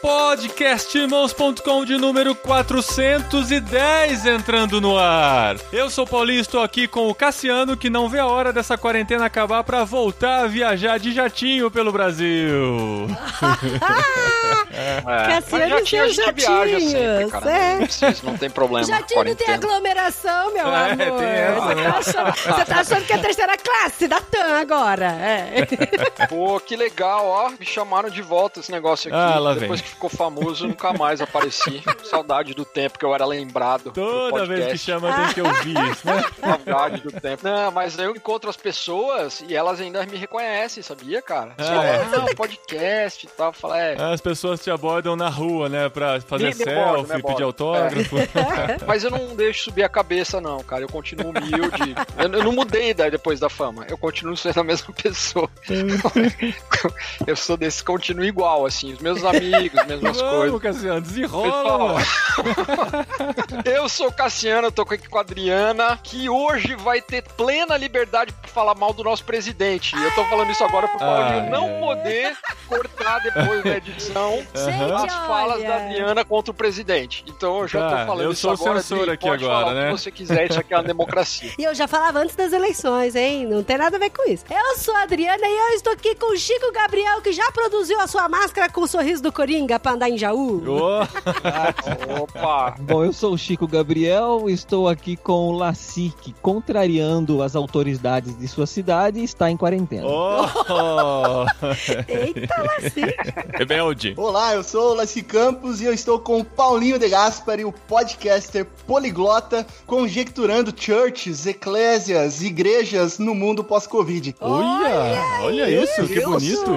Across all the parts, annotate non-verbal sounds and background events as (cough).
Podcastirmãos.com de número 410 entrando no ar. Eu sou o Paulinho, estou aqui com o Cassiano, que não vê a hora dessa quarentena acabar para voltar a viajar de jatinho pelo Brasil. (laughs) É, Cassiano mas jatinho e viaja sempre, jatinhos, cara. é. Não, precisa, não tem problema. Jatinho não tem aglomeração, meu É, amor. tem essa, você, né? tá achando, você tá achando que é a terceira classe da TAM agora. É. Pô, que legal, ó. Me chamaram de volta esse negócio aqui. Ah, lá Depois vem. Ficou famoso, eu nunca mais apareci. Saudade do tempo que eu era lembrado. do Toda vez que chama tem que ouvir isso, né? (laughs) Saudade do tempo. Não, mas eu encontro as pessoas e elas ainda me reconhecem, sabia, cara? Você Ah, é? podcast e tal. Fala, é. As pessoas te abordam na rua, né? Pra fazer Me- selfie, me pedir abordam. autógrafo. (laughs) Mas eu não deixo subir a cabeça, não, cara. Eu continuo humilde. eu, eu não mudei daí depois da fama. Eu continuo sendo a mesma (laughs) pessoa. eu sou desse, continuo igual, assim. Os meus amigos, mesmas Vamos, coisas. Cassiano, desenrola. (laughs) Eu sou o Cassiano, eu tô aqui com a Adriana, que hoje vai ter plena liberdade pra falar mal do nosso presidente. E eu tô falando isso agora pro Paulinho Ai, não ai. poder cortar depois da edição (laughs) Gente, as falas olha. da Adriana contra o presidente. Então eu já Tá, tô falando eu isso sou o agora. censor aqui pode agora, falar né? Que você quiser, isso aqui é uma (laughs) democracia. E eu já falava antes das eleições, hein? Não tem nada a ver com isso. Eu sou a Adriana e eu estou aqui com o Chico Gabriel, que já produziu a sua máscara com o sorriso do Coringa pra andar em Jaú. Ô, (laughs) Opa! Bom, eu sou o Chico Gabriel, estou aqui com o Laci, que contrariando as autoridades de sua cidade, está em quarentena. ô. (laughs) Eita, Laci. Rebelde. Olá, eu sou o Laci Campos e eu estou com o Paulinho de Gaspari, o podcaster poliglota, conjecturando churches, eclésias, igrejas no mundo pós-Covid. Olha, olha isso, que bonito.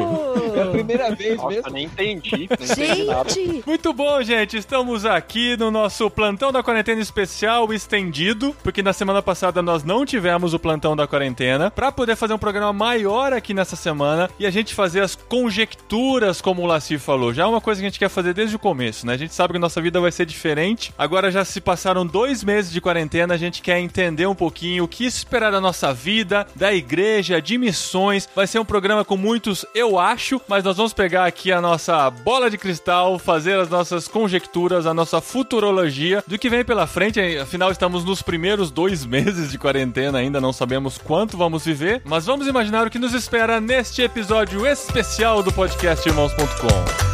É a primeira vez Nossa, mesmo. nem entendi. Nem entendi. (laughs) Gente, (laughs) Muito bom, gente. Estamos aqui no nosso plantão da quarentena especial estendido, porque na semana passada nós não tivemos o plantão da quarentena, para poder fazer um programa maior aqui nessa semana e a gente fazer as conjecturas, como o Laci falou. Já é uma coisa que a gente quer fazer desde o começo, né? A gente sabe que nossa vida vai ser diferente. Agora já se passaram dois meses de quarentena, a gente quer entender um pouquinho o que esperar da nossa vida, da igreja, de missões. Vai ser um programa com muitos eu acho, mas nós vamos pegar aqui a nossa bola de cristal, fazer as nossas conjecturas, a nossa futurologia do que vem pela frente. Afinal, estamos nos primeiros dois (laughs) meses de quarentena, ainda não sabemos quanto vamos viver, mas vamos imaginar o que nos espera neste episódio especial do podcast Irmãos.com.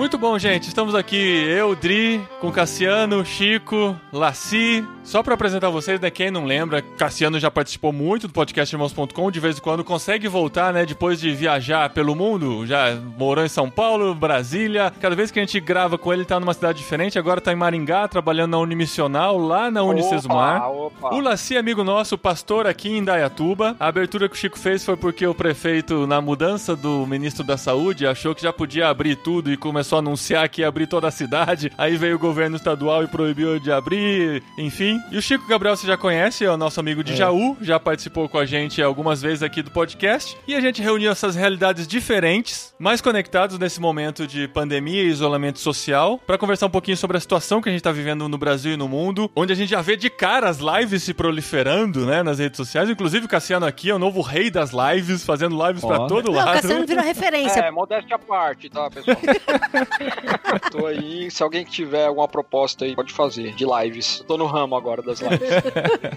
Muito bom, gente. Estamos aqui, eu, Dri, com Cassiano, Chico, Laci. Só pra apresentar vocês, né? Quem não lembra, Cassiano já participou muito do podcast Irmãos.com, de vez em quando consegue voltar, né? Depois de viajar pelo mundo, já morou em São Paulo, Brasília. Cada vez que a gente grava com ele, ele tá numa cidade diferente. Agora tá em Maringá, trabalhando na Unimissional, lá na Unicesumar. Opa, opa. O Laci, amigo nosso, pastor aqui em Dayatuba. A abertura que o Chico fez foi porque o prefeito, na mudança do ministro da Saúde, achou que já podia abrir tudo e começou a anunciar que ia abrir toda a cidade. Aí veio o governo estadual e proibiu de abrir, enfim. E o Chico Gabriel você já conhece, é o nosso amigo de Jaú, já participou com a gente algumas vezes aqui do podcast. E a gente reuniu essas realidades diferentes, mais conectados nesse momento de pandemia e isolamento social, para conversar um pouquinho sobre a situação que a gente tá vivendo no Brasil e no mundo, onde a gente já vê de cara as lives se proliferando, né, nas redes sociais. Inclusive o Cassiano aqui é o novo rei das lives, fazendo lives pra Ó. todo não, o lado. Cassiano virou referência. É, modéstia à parte, tá, pessoal? (laughs) Tô aí, se alguém tiver alguma proposta aí, pode fazer, de lives. Tô no ramo agora das (laughs) lives.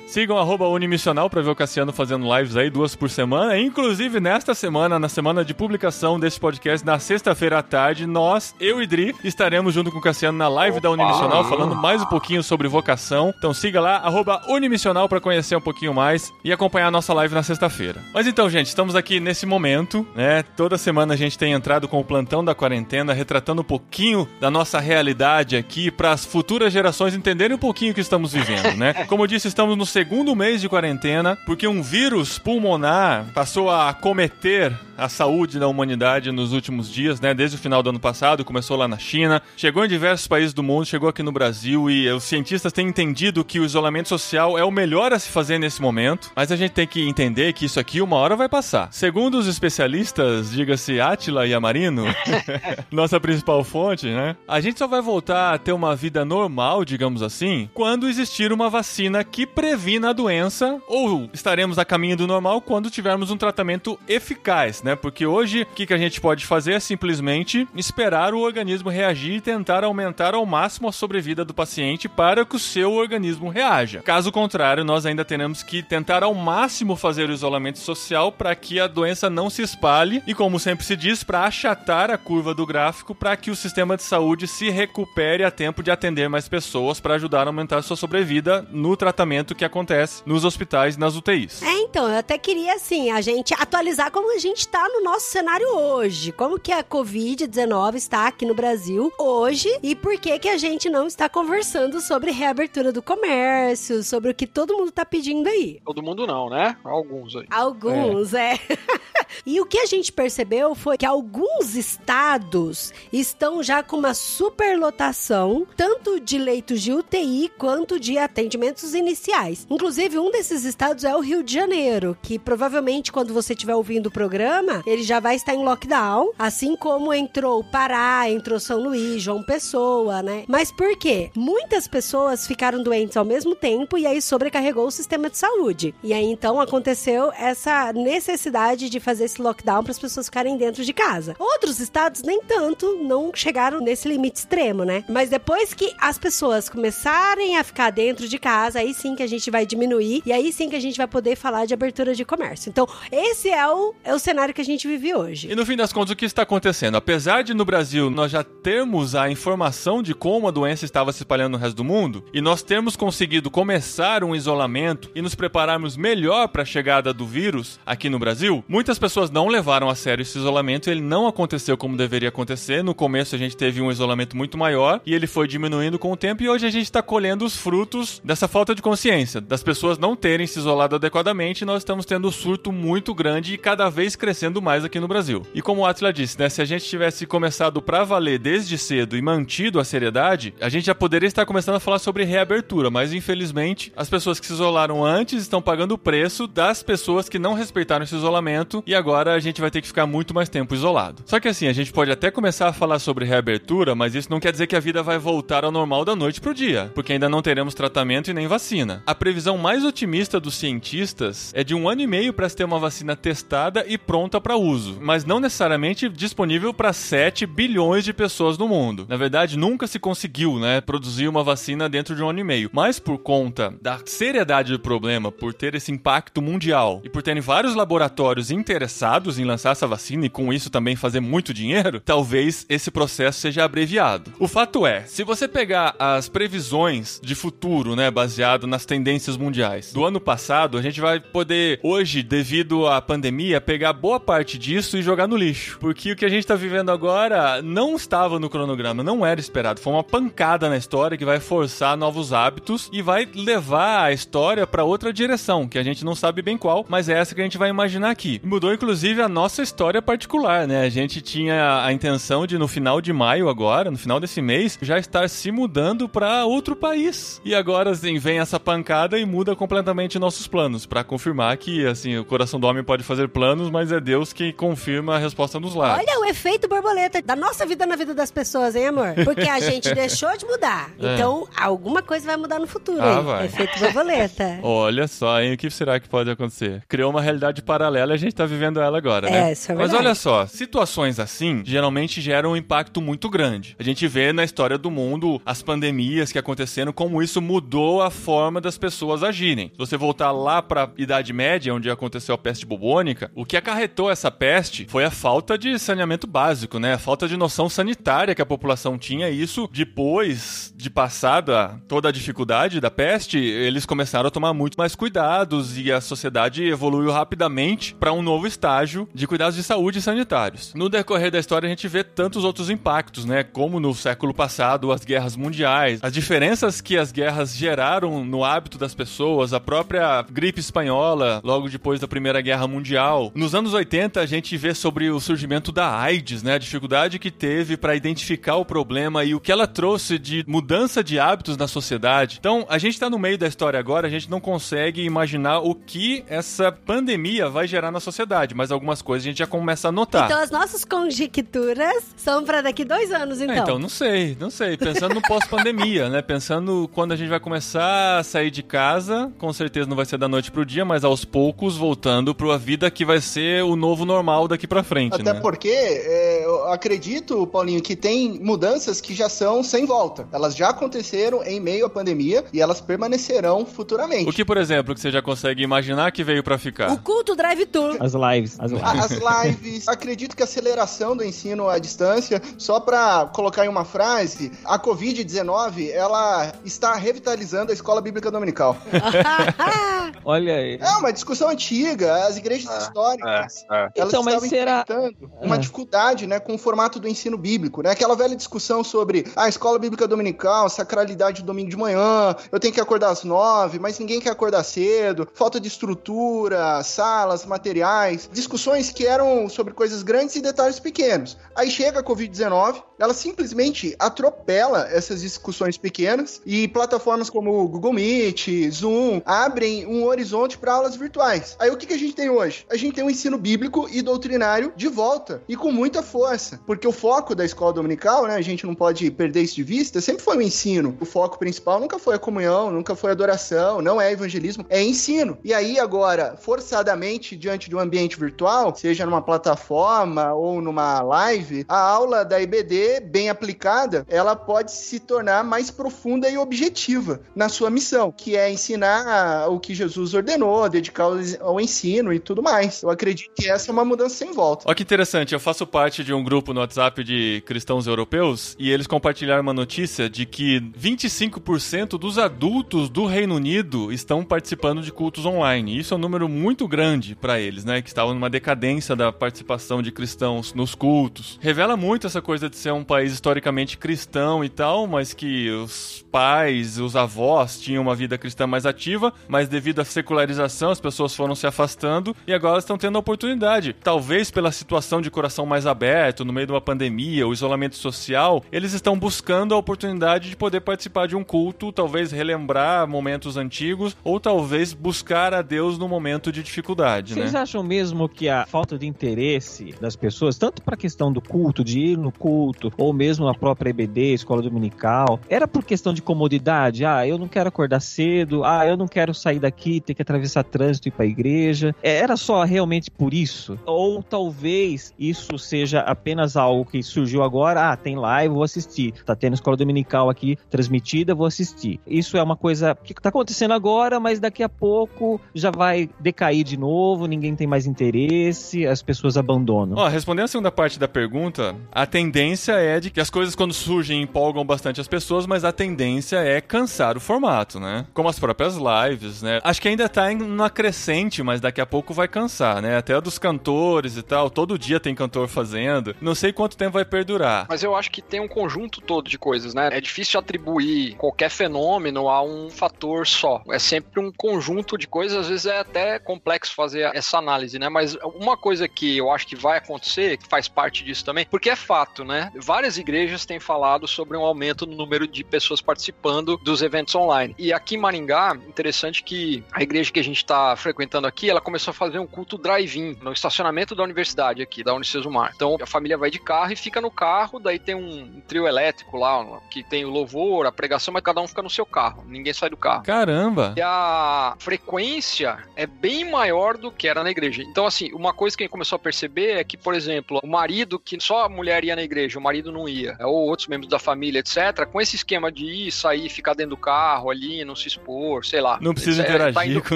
Sigam arroba Unimissional pra ver o Cassiano fazendo lives aí duas por semana. Inclusive, nesta semana, na semana de publicação desse podcast, na sexta-feira à tarde, nós, eu e Dri, estaremos junto com o Cassiano na live da Unimissional, falando mais um pouquinho sobre vocação. Então siga lá, arroba Unimissional pra conhecer um pouquinho mais e acompanhar a nossa live na sexta-feira. Mas então, gente, estamos aqui nesse momento, né? Toda semana a gente tem entrado com o plantão da quarentena, retratando um pouquinho da nossa realidade aqui para as futuras gerações entenderem um pouquinho o que estamos vivendo. Né? Como eu disse, estamos no segundo mês de quarentena, porque um vírus pulmonar passou a cometer a saúde da humanidade nos últimos dias, né? Desde o final do ano passado, começou lá na China, chegou em diversos países do mundo, chegou aqui no Brasil e os cientistas têm entendido que o isolamento social é o melhor a se fazer nesse momento, mas a gente tem que entender que isso aqui uma hora vai passar. Segundo os especialistas, diga-se Atila e Amarino, (laughs) nossa principal fonte, né? A gente só vai voltar a ter uma vida normal, digamos assim, quando existir uma vacina que previna a doença ou estaremos a caminho do normal quando tivermos um tratamento eficaz, né? Porque hoje o que, que a gente pode fazer é simplesmente esperar o organismo reagir e tentar aumentar ao máximo a sobrevida do paciente para que o seu organismo reaja. Caso contrário, nós ainda teremos que tentar ao máximo fazer o isolamento social para que a doença não se espalhe e, como sempre se diz, para achatar a curva do gráfico para que o sistema de saúde se recupere a tempo de atender mais pessoas para ajudar a aumentar a sua sobrevida no tratamento que acontece nos hospitais nas UTIs. É, então, eu até queria, assim, a gente atualizar como a gente tá no nosso cenário hoje. Como que a Covid-19 está aqui no Brasil hoje e por que que a gente não está conversando sobre reabertura do comércio, sobre o que todo mundo tá pedindo aí. Todo mundo não, né? Alguns aí. Alguns, é. (laughs) e o que a gente percebeu foi que alguns estados estão já com uma superlotação, tanto de leitos de UTI quanto de atendimentos iniciais. Inclusive, um desses estados é o Rio de Janeiro, que provavelmente quando você estiver ouvindo o programa, ele já vai estar em lockdown, assim como entrou Pará, entrou São Luís, João Pessoa, né? Mas por quê? Muitas pessoas ficaram doentes ao mesmo tempo e aí sobrecarregou o sistema de saúde. E aí então aconteceu essa necessidade de fazer esse lockdown para as pessoas ficarem dentro de casa. Outros estados nem tanto não chegaram nesse limite extremo, né? Mas depois que as pessoas começarem a ficar dentro de casa, aí sim que a gente vai diminuir e aí sim que a gente vai poder falar de abertura de comércio. Então, esse é o, é o cenário que a gente vive hoje. E no fim das contas, o que está acontecendo? Apesar de no Brasil nós já termos a informação de como a doença estava se espalhando no resto do mundo, e nós termos conseguido começar um isolamento e nos prepararmos melhor para a chegada do vírus aqui no Brasil, muitas pessoas não levaram a sério esse isolamento, ele não aconteceu como deveria acontecer. No começo a gente teve um isolamento muito maior e ele foi diminuindo com o tempo, e hoje a gente está colhendo os frutos dessa falta de consciência, das pessoas não terem se isolado adequadamente, nós estamos tendo um surto muito grande e cada vez crescendo mais aqui no Brasil. E como o Atila disse, né, se a gente tivesse começado pra valer desde cedo e mantido a seriedade, a gente já poderia estar começando a falar sobre reabertura, mas infelizmente as pessoas que se isolaram antes estão pagando o preço das pessoas que não respeitaram esse isolamento e agora a gente vai ter que ficar muito mais tempo isolado. Só que assim, a gente pode até começar a falar sobre reabertura, mas isso não quer dizer que a vida vai voltar ao normal da noite pro dia, porque ainda não teremos tratamento e nem vacina. A previsão mais otimista dos cientistas é de um ano e meio para se ter uma vacina testada e pronta para uso, mas não necessariamente disponível para 7 bilhões de pessoas no mundo. Na verdade, nunca se conseguiu, né, produzir uma vacina dentro de um ano e meio. Mas por conta da seriedade do problema, por ter esse impacto mundial e por terem vários laboratórios interessados em lançar essa vacina e com isso também fazer muito dinheiro, talvez esse processo seja abreviado. O fato é, se você pegar as previsões de futuro, né, baseado nas tendências mundiais do ano passado, a gente vai poder hoje, devido à pandemia, pegar boa parte disso e jogar no lixo. Porque o que a gente tá vivendo agora não estava no cronograma, não era esperado. Foi uma pancada na história que vai forçar novos hábitos e vai levar a história para outra direção, que a gente não sabe bem qual, mas é essa que a gente vai imaginar aqui. Mudou inclusive a nossa história particular, né? A gente tinha a intenção de no final de maio agora, no final desse mês, já estar se mudando para outro país. E assim, vem essa pancada e muda completamente nossos planos, para confirmar que assim, o coração do homem pode fazer planos, mas é Deus que confirma a resposta nos lados. Olha o efeito borboleta da nossa vida na vida das pessoas, hein, amor? Porque a gente (laughs) deixou de mudar. É. Então, alguma coisa vai mudar no futuro, Ah, hein? vai. Efeito borboleta. (laughs) Olha só, hein? O que será que pode acontecer? Criou uma realidade paralela e a gente tá vivendo ela agora, né? É, isso é Mas verdade. olha só, situações assim geralmente geram um impacto muito grande. A gente vê na história do mundo as pandemias que aconteceram, como isso mudou a forma das pessoas agirem. Se você voltar lá pra Idade Média, onde aconteceu a peste bubônica, o que acarretou essa peste foi a falta de saneamento básico, né? A falta de noção sanitária que a população tinha. E isso, depois de passada toda a dificuldade da peste, eles começaram a tomar muito mais cuidados e a sociedade evoluiu rapidamente para um novo estágio de cuidados de saúde sanitários. No decorrer da história, a gente vê tantos outros impactos, né? Como no século passado, as guerras mundiais, as diferenças que as guerras guerras geraram no hábito das pessoas, a própria gripe espanhola, logo depois da Primeira Guerra Mundial. Nos anos 80, a gente vê sobre o surgimento da AIDS, né? A dificuldade que teve para identificar o problema e o que ela trouxe de mudança de hábitos na sociedade. Então, a gente tá no meio da história agora, a gente não consegue imaginar o que essa pandemia vai gerar na sociedade, mas algumas coisas a gente já começa a notar. Então as nossas conjecturas são pra daqui dois anos, É, então. então, não sei, não sei. Pensando no pós-pandemia, né? Pensando quando a gente vai começar a sair de casa, com certeza não vai ser da noite pro dia, mas aos poucos voltando pra vida que vai ser o novo normal daqui pra frente, Até né? porque é, eu acredito, Paulinho, que tem mudanças que já são sem volta. Elas já aconteceram em meio à pandemia e elas permanecerão futuramente. O que, por exemplo, que você já consegue imaginar que veio pra O ficar? culto drive-tour. As lives. As lives. A- As lives, acredito que a aceleração do ensino à distância, só para colocar em uma frase, a Covid-19, ela está revitalizando a escola bíblica dominical. (laughs) Olha aí. É uma discussão antiga, as igrejas É, históricas, é. elas Então, mas estavam será- enfrentando uma É. dificuldade, né, com o formato do ensino bíblico, né? Aquela velha discussão sobre a escola bíblica dominical, sacralidade do domingo de manhã, eu tenho que acordar às nove, mas ninguém quer acordar cedo, falta de estrutura, salas, materiais, discussões que eram sobre coisas grandes e detalhes pequenos. Aí chega a Covid-19, ela simplesmente atropela essas discussões pequenas e plataformas como o Google Meet, Zoom, abrem um horizonte para aulas virtuais. Aí o que, que a gente tem hoje? A gente tem um ensino bíblico e doutrinário de volta e com muita força, porque o foco da escola dominical, né, a gente não pode perder isso de vista, sempre foi o ensino. O foco principal nunca foi a comunhão, nunca foi a adoração, não é evangelismo, é ensino. E aí agora, forçadamente diante de um ambiente virtual, seja numa plataforma ou numa live, a aula da IBD bem aplicada, ela pode se tornar mais profunda e objetiva na sua missão, que é ensinar o que Jesus ordenou, dedicar ao ensino e tudo mais. Eu acredito que essa é uma mudança sem volta. Olha que interessante, eu faço parte de um grupo no WhatsApp de cristãos europeus e eles compartilharam uma notícia de que 25% dos adultos do Reino Unido estão participando de cultos online. Isso é um número muito grande para eles, né? Que estavam numa decadência da participação de cristãos nos cultos. Revela muito essa coisa de ser um país historicamente cristão e tal, mas que os pais, os avós tinham uma vida cristã mais ativa, mas devido à secularização as pessoas foram se afastando e agora estão tendo a oportunidade. Talvez pela situação de coração mais aberto, no meio de uma pandemia, o isolamento social, eles estão buscando a oportunidade de poder participar de um culto, talvez relembrar momentos antigos ou talvez buscar a Deus no momento de dificuldade, Vocês né? acham mesmo que a falta de interesse das pessoas, tanto para a questão do culto, de ir no culto, ou mesmo a própria EBD, escola dominical, era por questão de comodidade? Ah, eu não quero acordar cedo, ah, eu não quero sair daqui, ter que atravessar trânsito e ir para a igreja. É, Era só realmente por isso? Ou talvez isso seja apenas algo que surgiu agora, ah, tem live, vou assistir. Tá tendo escola dominical aqui transmitida, vou assistir. Isso é uma coisa que tá acontecendo agora, mas daqui a pouco já vai decair de novo, ninguém tem mais interesse, as pessoas abandonam. Ó, respondendo a segunda parte da pergunta, a tendência é de que as coisas quando surgem empolgam bastante as pessoas, mas a tendência é cansar o formato, né? Como as próprias lives, né? Acho que ainda tá uma crescente, mas daqui a pouco vai cansar, né? Até dos cantores e tal, todo dia tem cantor fazendo. Não sei quanto tempo vai perdurar. Mas eu acho que tem um conjunto todo de coisas, né? É difícil atribuir qualquer fenômeno a um fator só. É sempre um conjunto de coisas, às vezes é até complexo fazer essa análise, né? Mas uma coisa que eu acho que vai acontecer, que faz parte disso também, porque é fato, né? Várias igrejas têm falado sobre um aumento no número de pessoas participando dos eventos online. E aqui em Maringá, interessante que a igreja que a gente está frequentando aqui, ela começou a fazer um culto drive-in no estacionamento da universidade aqui, da Unicesumar. Então a família vai de carro e fica no carro, daí tem um trio elétrico lá, que tem o louvor, a pregação, mas cada um fica no seu carro, ninguém sai do carro. Caramba! E a frequência é bem maior do que era na igreja. Então, assim, uma coisa que a gente começou a perceber é que, por exemplo, o marido que só a mulher ia na igreja, o marido não ia, ou outros membros da família, etc., com esse esquema de ir, sair, ficar dentro do carro ali, não se expor, sei lá. Não precisa É, interagir tá indo- com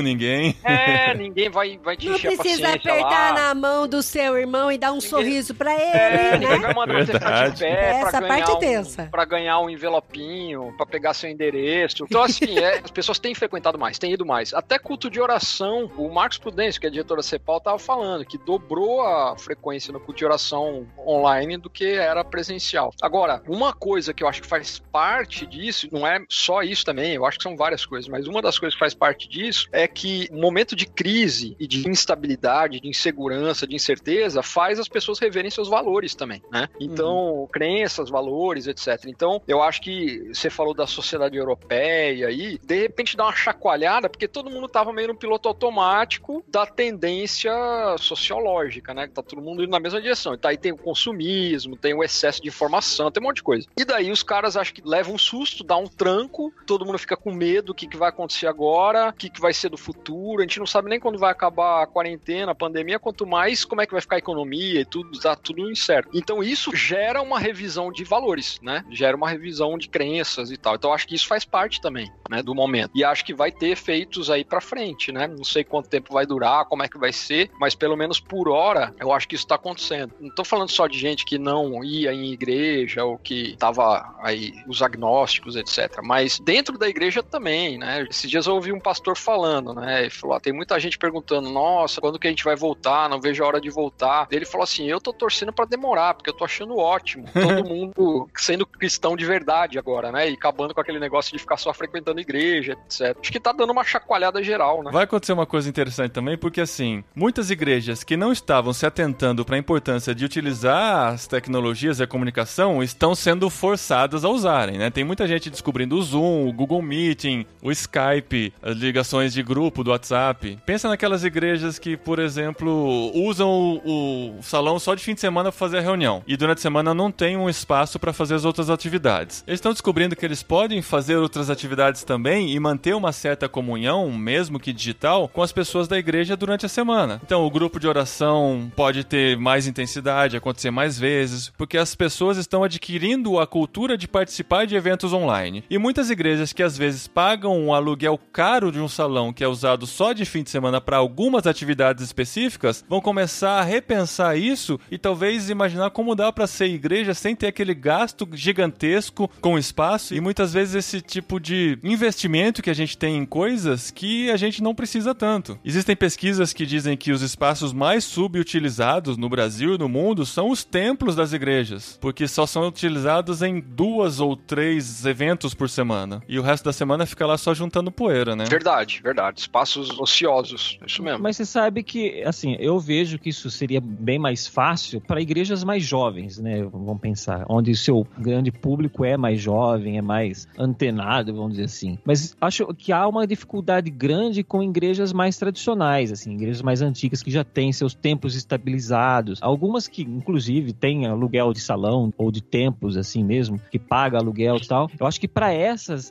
ninguém. É, (laughs) ninguém vai, vai te Não encher a precisa paciência apertar lá. na mão do seu irmão e dar um sorriso pra É, ele, ninguém né? vai mandar você ficar de pé pra Essa ganhar parte é um, tensa. pra ganhar um envelopinho, pra pegar seu endereço. Então, assim, é, as pessoas têm frequentado mais, têm ido mais. Até culto de oração, o Marcos Prudêncio, que é diretor da CEPAL, tava falando que dobrou a frequência no culto de oração online do que era presencial. Agora, uma coisa que eu acho que faz parte disso, não é só só isso também, eu acho que são várias coisas, mas uma das coisas que faz parte disso é que o momento de crise e de instabilidade, de insegurança, de incerteza, faz as pessoas reverem seus valores também, né? Então, uhum. crenças, valores, etc. Então, eu acho que você falou da sociedade europeia aí, de repente dá uma chacoalhada, porque todo mundo tava meio no piloto automático da tendência sociológica, né? Tá todo mundo indo na mesma direção. Então, aí tem o consumismo, tem o excesso de informação, tem um monte de coisa. E daí os caras acho que levam um susto, dá um tranco, todo mundo fica com medo, o que, que vai acontecer agora, o que, que vai ser do futuro, a gente não sabe nem quando vai acabar a quarentena, a pandemia, quanto mais como é que vai ficar a economia e tudo, tá tudo incerto. Então isso gera uma revisão de valores, né? Gera uma revisão de crenças e tal. Então acho que isso faz parte também, né, do momento. E acho que vai ter efeitos aí para frente, né? Não sei quanto tempo vai durar, como é que vai ser, mas pelo menos por hora, eu acho que isso tá acontecendo. Não tô falando só de gente que não ia em igreja ou que tava aí os agnósticos, etc. Mas dentro da igreja também, né? Esses dias eu ouvi um pastor falando, né? Ele falou: ah, tem muita gente perguntando, nossa, quando que a gente vai voltar? Não vejo a hora de voltar. Ele falou assim: eu tô torcendo para demorar, porque eu tô achando ótimo. (laughs) Todo mundo sendo cristão de verdade agora, né? E acabando com aquele negócio de ficar só frequentando igreja, etc. Acho que tá dando uma chacoalhada geral, né? Vai acontecer uma coisa interessante também, porque assim, muitas igrejas que não estavam se atentando para a importância de utilizar as tecnologias e a comunicação estão sendo forçadas a usarem, né? Tem muita gente descobrindo o Zoom, o Google Meeting, o Skype, as ligações de grupo do WhatsApp. Pensa naquelas igrejas que, por exemplo, usam o, o salão só de fim de semana para fazer a reunião e durante a semana não tem um espaço para fazer as outras atividades. Eles estão descobrindo que eles podem fazer outras atividades também e manter uma certa comunhão, mesmo que digital, com as pessoas da igreja durante a semana. Então, o grupo de oração pode ter mais intensidade, acontecer mais vezes, porque as pessoas estão adquirindo a cultura de participar de eventos online. E muitas igrejas que às vezes pagam um aluguel caro de um salão que é usado só de fim de semana para algumas atividades específicas vão começar a repensar isso e talvez imaginar como dá para ser igreja sem ter aquele gasto gigantesco com espaço e muitas vezes esse tipo de investimento que a gente tem em coisas que a gente não precisa tanto. Existem pesquisas que dizem que os espaços mais subutilizados no Brasil e no mundo são os templos das igrejas, porque só são utilizados em duas ou três eventos por semana. E o resto da semana fica lá só juntando poeira, né? Verdade, verdade. Espaços ociosos, isso mesmo. Mas você sabe que, assim, eu vejo que isso seria bem mais fácil para igrejas mais jovens, né? Vamos pensar, onde o seu grande público é mais jovem, é mais antenado, vamos dizer assim. Mas acho que há uma dificuldade grande com igrejas mais tradicionais, assim, igrejas mais antigas que já têm seus templos estabilizados. Algumas que, inclusive, têm aluguel de salão ou de templos, assim mesmo, que paga aluguel e tal. Eu acho que para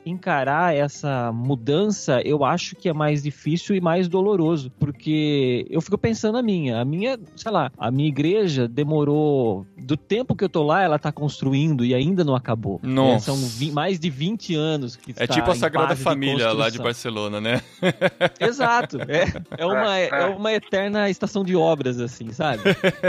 encarar essa mudança, eu acho que é mais difícil e mais doloroso, porque eu fico pensando a minha, a minha, sei lá, a minha igreja demorou do tempo que eu tô lá, ela tá construindo e ainda não acabou. Nossa. É, são mais de 20 anos que É tá tipo a Sagrada Família de lá de Barcelona, né? Exato. É, é, uma, (laughs) é uma eterna estação de obras, assim, sabe?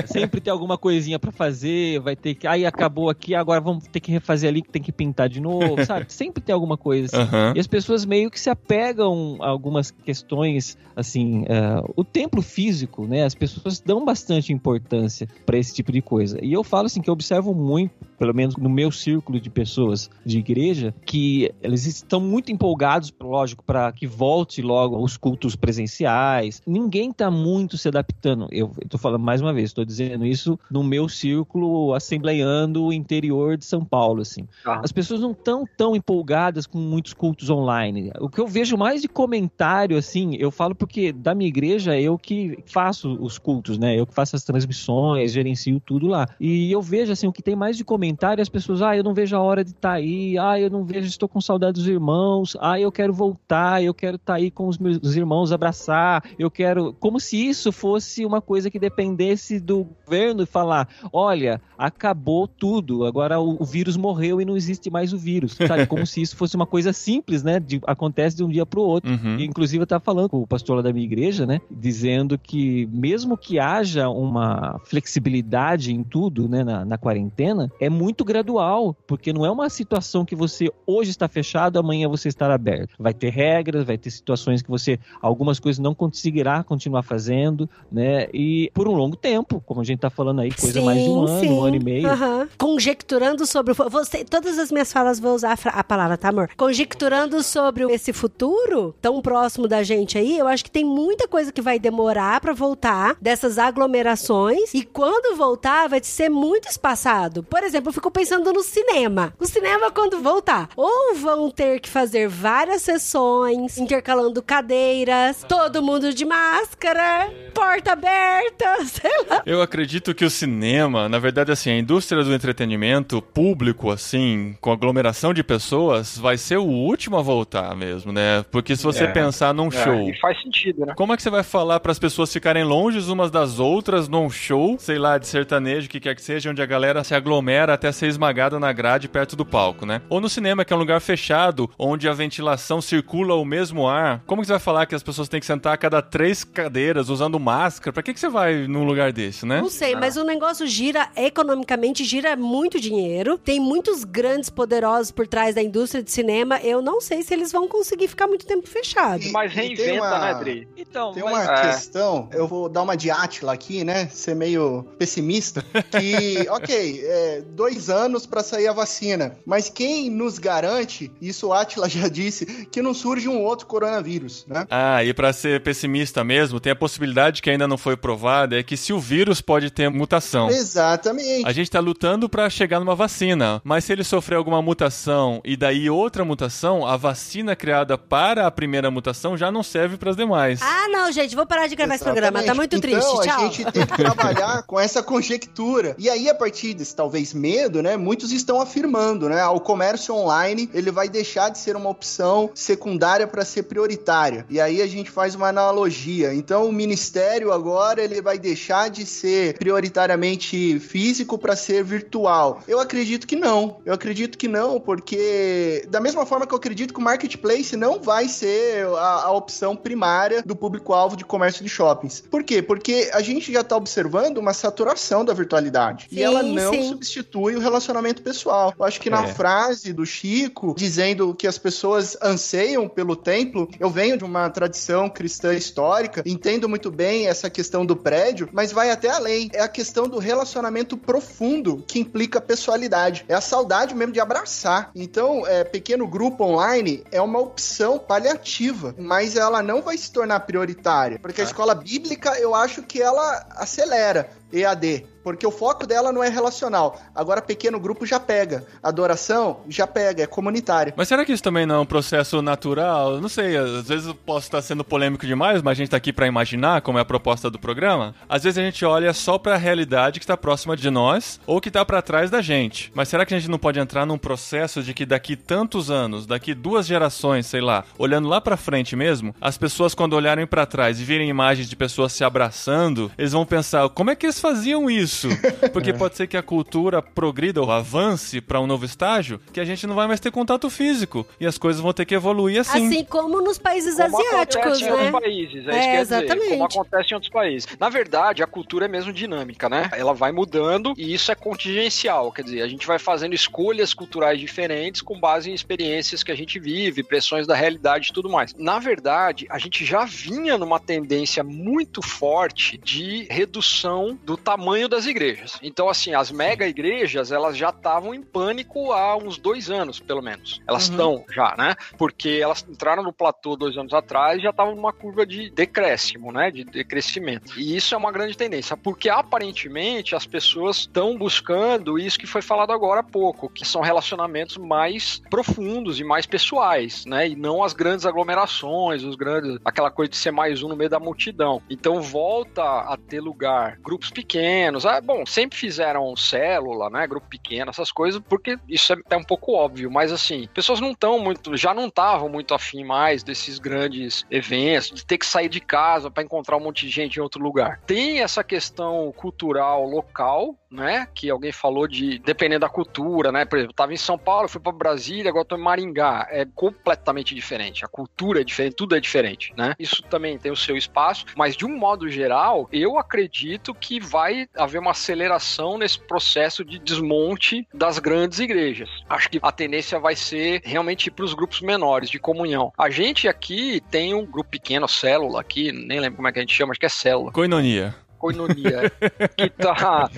Sempre tem alguma coisinha para fazer, vai ter que. Aí acabou aqui, agora vamos ter que refazer ali, que tem que pintar de novo, sabe? Sempre tem alguma coisa assim. Uhum. E as pessoas meio que se apegam a algumas questões, assim, uh, o templo físico, né? As pessoas dão bastante importância para esse tipo de coisa. E eu falo assim que eu observo muito, pelo menos no meu círculo de pessoas de igreja, que eles estão muito empolgados, lógico, para que volte logo os cultos presenciais. Ninguém está muito se adaptando. Eu estou falando mais uma vez, estou dizendo isso no meu círculo assembleiando o interior de São Paulo, assim. Ah. As pessoas não estão tão empolgadas com muitos cultos online. O que eu vejo mais de comentário, assim, eu falo porque da minha igreja eu que faço os cultos, né? Eu que faço as transmissões, gerencio tudo lá. E eu vejo, assim, o que tem mais de comentário, as pessoas, ah, eu não vejo a hora de estar tá aí, ah, eu não vejo, estou com saudade dos irmãos, ah, eu quero voltar, eu quero estar tá aí com os meus irmãos, abraçar, eu quero. Como se isso fosse uma coisa que dependesse do governo e falar: olha, acabou tudo, agora o, o vírus morreu e não existe mais o vírus, sabe? Como (laughs) se isso fosse uma coisa simples, né? De, acontece de um dia para o outro. Uhum. E, inclusive, eu estava falando com o pastor lá da minha igreja, né? Dizendo que mesmo que haja uma flexibilidade em tudo, né? Na, na quarentena, é muito gradual, porque não é uma situação que você hoje está fechado, amanhã você estará aberto. Vai ter regras, vai ter situações que você algumas coisas não conseguirá continuar fazendo, né? E por um longo tempo, como a gente está falando aí, coisa sim, mais de um ano, sim. um ano e meio. Aham. Conjecturando sobre o. Você, todas as minhas falas vou usar a, a palavra, tá, amor? Conjecturando sobre esse futuro tão próximo da gente aí, eu acho que tem muita coisa que vai demorar pra voltar dessas aglomerações. E quando voltar, vai ser muito espaçado. Por exemplo, eu fico pensando no cinema. O cinema, quando voltar, ou vão ter que fazer várias sessões, intercalando cadeiras, todo mundo de máscara, porta aberta, (laughs) sei lá. Eu acredito que o cinema, na verdade, assim, a indústria do entretenimento público, assim, com aglomeração de pessoas, vai ser o último a voltar mesmo, né? Porque se você É. pensar num É, show. e faz sentido, né? Como é que você vai falar para as pessoas ficarem longe umas das outras num show, sei lá, de sertanejo, o que quer que seja, onde a galera se aglomera até ser esmagada na grade perto do palco, né? Ou no cinema, que é um lugar fechado, onde a ventilação circula o mesmo ar. Como que você vai falar que as pessoas têm que sentar a cada três cadeiras usando máscara? Pra que, que você vai num lugar desse, né? Não sei, mas o negócio gira economicamente, gira muito dinheiro. Tem muitos grandes poderosos por trás da indústria de cinema. Eu não sei se eles vão conseguir ficar muito tempo fechados. E- Mas reinventa, uma- né, Dri? Então, Tem mas- uma é. questão, eu vou dar uma de Átila aqui, né? Ser meio pessimista. Que, (laughs) ok, é, dois anos pra sair a vacina. Mas quem nos garante, isso o Átila já disse, que não surge um outro coronavírus, né? Ah, e pra ser pessimista mesmo, tem a possibilidade que ainda não foi provada, é que se o vírus pode ter mutação. Exatamente. A gente tá lutando pra chegar numa vacina, mas se ele sofrer alguma mutação e daí outra mutação, a vacina criada para a primeira mutação já não serve pras demais. Ah, não, gente, vou parar de gravar esse programa. Tá muito então, triste. Tchau. a gente tem que trabalhar com essa conjectura. E aí, a partir desse talvez medo, né? Muitos estão afirmando, né? O comércio online ele vai deixar de ser uma opção secundária para ser prioritária. E aí a gente faz uma analogia. Então, o ministério agora ele vai deixar de ser prioritariamente físico para ser virtual. Eu acredito que não. Eu acredito que não, porque da mesma forma que eu acredito que o marketplace não vai ser a, a opção primária do público-alvo de comércio de shoppings. Por quê? Porque a gente já está observando uma saturação da virtualidade. Sim, e ela não sim. substitui o relacionamento pessoal. Eu acho que na É. frase do Chico, dizendo que as pessoas anseiam pelo templo, eu venho de uma tradição cristã histórica, entendo muito bem essa questão do prédio, mas vai até além. É a questão do relacionamento profundo que implica pessoalidade. É a saudade mesmo de abraçar. Então, é, pequeno grupo online é uma opção paliativa, mas ela não vai se tornar prioritária. Porque a escola bíblica, eu acho que ela acelera. EAD, porque o foco dela não é relacional. Agora, pequeno grupo já pega. Adoração já pega, é comunitária. Mas será que isso também não é um processo natural? Não sei, às vezes eu posso estar sendo polêmico demais, mas a gente tá aqui pra imaginar como é a proposta do programa. Às vezes a gente olha só pra realidade que tá próxima de nós ou que tá pra trás da gente. Mas será que a gente não pode entrar num processo de que daqui tantos anos, daqui duas gerações, sei lá, olhando lá pra frente mesmo, as pessoas quando olharem pra trás e virem imagens de pessoas se abraçando, eles vão pensar, como é que eles faziam isso? (laughs) Porque pode ser que a cultura progrida ou avance pra um novo estágio que a gente não vai mais ter contato físico e as coisas vão ter que evoluir assim. Assim como nos países Como asiáticos, acontece em né? outros países, é, É, isso que quer exatamente. dizer, como acontece em outros países. Na verdade, a cultura é mesmo dinâmica, né? Ela vai mudando e isso é contingencial, quer dizer, a gente vai fazendo escolhas culturais diferentes com base em experiências que a gente vive, pressões da realidade e tudo mais. Na verdade, a gente já vinha numa tendência muito forte de redução do tamanho das igrejas. Então, assim, as mega igrejas, elas já estavam em pânico há uns dois anos, pelo menos. Elas Uhum. estão já, né? Porque elas entraram no platô dois anos atrás e já estavam numa curva de decréscimo, né? De decrescimento. E isso é uma grande tendência, porque aparentemente as pessoas estão buscando isso que foi falado agora há pouco, que são relacionamentos mais profundos e mais pessoais, né? E não as grandes aglomerações, os grandes, aquela coisa de ser mais um no meio da multidão. Então volta a ter lugar grupos pequenos. Ah, bom, sempre fizeram célula, né? Grupo pequeno, essas coisas, porque isso é até um pouco óbvio, mas assim, pessoas não estão muito, já não estavam muito afim mais desses grandes eventos, de ter que sair de casa para encontrar um monte de gente em outro lugar. Tem essa questão cultural local, né? Que alguém falou de dependendo da cultura, né? Por exemplo, eu tava em São Paulo, fui para Brasília, agora tô em Maringá. É completamente diferente. A cultura é diferente, tudo é diferente, né? Isso também tem o seu espaço, mas de um modo geral, eu acredito que vai haver uma aceleração nesse processo de desmonte das grandes igrejas. Acho que a tendência vai ser realmente para os grupos menores de comunhão. A gente aqui tem um grupo pequeno, célula aqui, nem lembro como é que a gente chama, acho que é célula. Coinonia coinonia, que, tá,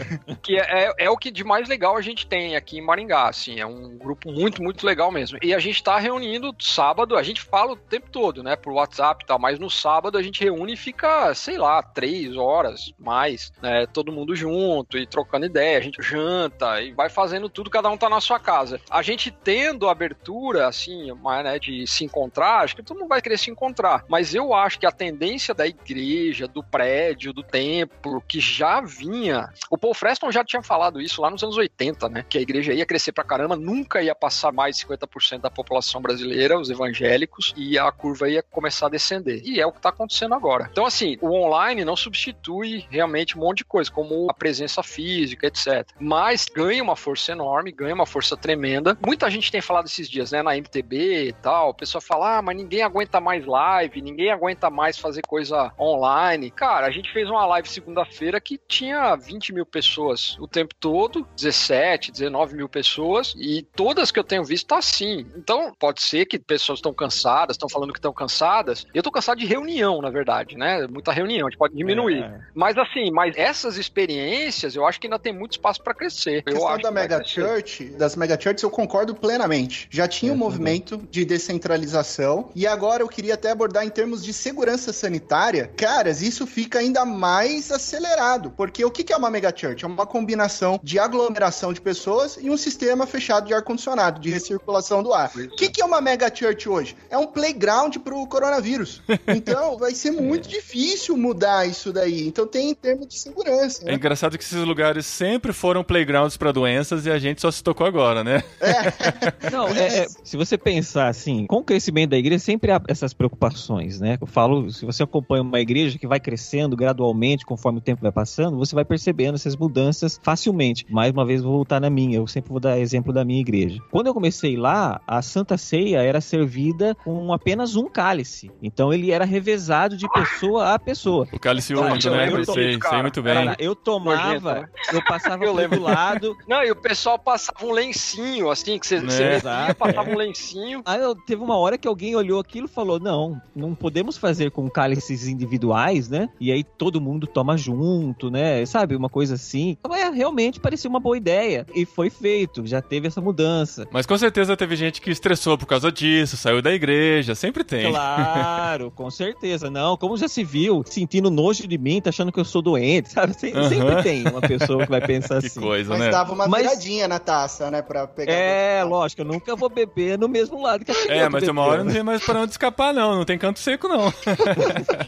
que é, é o que de mais legal a gente tem aqui em Maringá, assim, é um grupo muito, muito legal mesmo. E a gente tá reunindo sábado, a gente fala o tempo todo, né, por WhatsApp e tal, mas no sábado a gente reúne e fica, sei lá, três horas mais, né, todo mundo junto e trocando ideia, a gente janta e vai fazendo tudo, cada um tá na sua casa. A gente tendo abertura, assim, mais, né, de se encontrar, acho que todo mundo vai querer se encontrar, mas eu acho que a tendência da igreja, do prédio, do templo, exemplo que já vinha. O Paul Freston já tinha falado isso lá nos anos 80, né? Que a igreja ia crescer pra caramba, nunca ia passar mais de 50% da população brasileira, os evangélicos, e a curva ia começar a descender. E é o que tá acontecendo agora. Então, assim, o online não substitui realmente um monte de coisa, como a presença física, etc. Mas ganha uma força enorme, ganha uma força tremenda. Muita gente tem falado esses dias, né? Na MTB e tal, o pessoal fala, ah, mas ninguém aguenta mais live, ninguém aguenta mais fazer coisa online. Cara, a gente fez uma live segunda-feira que tinha 20 mil pessoas o tempo todo, 17, 19 mil pessoas, e todas que eu tenho visto tá assim. Então, pode ser que pessoas estão cansadas, estão falando que estão cansadas. Eu tô cansado de reunião, na verdade, né? Muita reunião, a gente pode diminuir. É. Mas assim, mas essas experiências, eu acho que ainda tem muito espaço para crescer. A questão da mega church, das mega churches, eu concordo plenamente. Já tinha é, um movimento de descentralização e agora eu queria até abordar em termos de segurança sanitária. Caras, isso fica ainda mais acelerado, porque o que é uma mega church? É uma combinação de aglomeração de pessoas e um sistema fechado de ar-condicionado, de recirculação do ar. O que é uma mega church hoje? É um playground para o coronavírus. (laughs) Então, vai ser muito difícil mudar isso daí. Então, tem em termos de segurança. Né? É engraçado que esses lugares sempre foram playgrounds para doenças e a gente só se tocou agora, né? É. (laughs) Não, é, é, (laughs) se você pensar assim, com o crescimento da igreja, sempre há essas preocupações, né? Eu falo, se você acompanha uma igreja que vai crescendo gradualmente, conforme conforme o tempo vai passando, você vai percebendo essas mudanças facilmente. Mais uma vez, vou voltar na minha, eu sempre vou dar exemplo da minha igreja. Quando eu comecei lá, a Santa Ceia era servida com apenas um cálice. Então ele era revezado de pessoa a pessoa. O cálice único, né? Eu sei, sei muito bem. Cara, eu tomava, eu passava eu do lado. Não, e o pessoal passava um lencinho, assim, que você, é, você passava um lencinho. Aí eu, teve uma hora que alguém olhou aquilo e falou: não, não podemos fazer com cálices individuais, né? E aí todo mundo toma junto, né? Sabe? Uma coisa assim. Então, é, realmente parecia uma boa ideia. E foi feito, já teve essa mudança. Mas com certeza teve gente que estressou por causa disso, saiu da igreja, sempre tem. Claro, (laughs) com certeza. Não, como já se viu, sentindo nojo de mim, tá achando que eu sou doente, (laughs) sabe? Sempre, uhum. sempre tem uma pessoa que vai pensar (laughs) que assim. coisa, Mas né? dava uma mas... viradinha na taça, né? Pra pegar. É, lógico, eu nunca vou beber no mesmo lado que a É, mas tem uma hora não tem mais pra onde escapar, não. Não tem canto seco, não.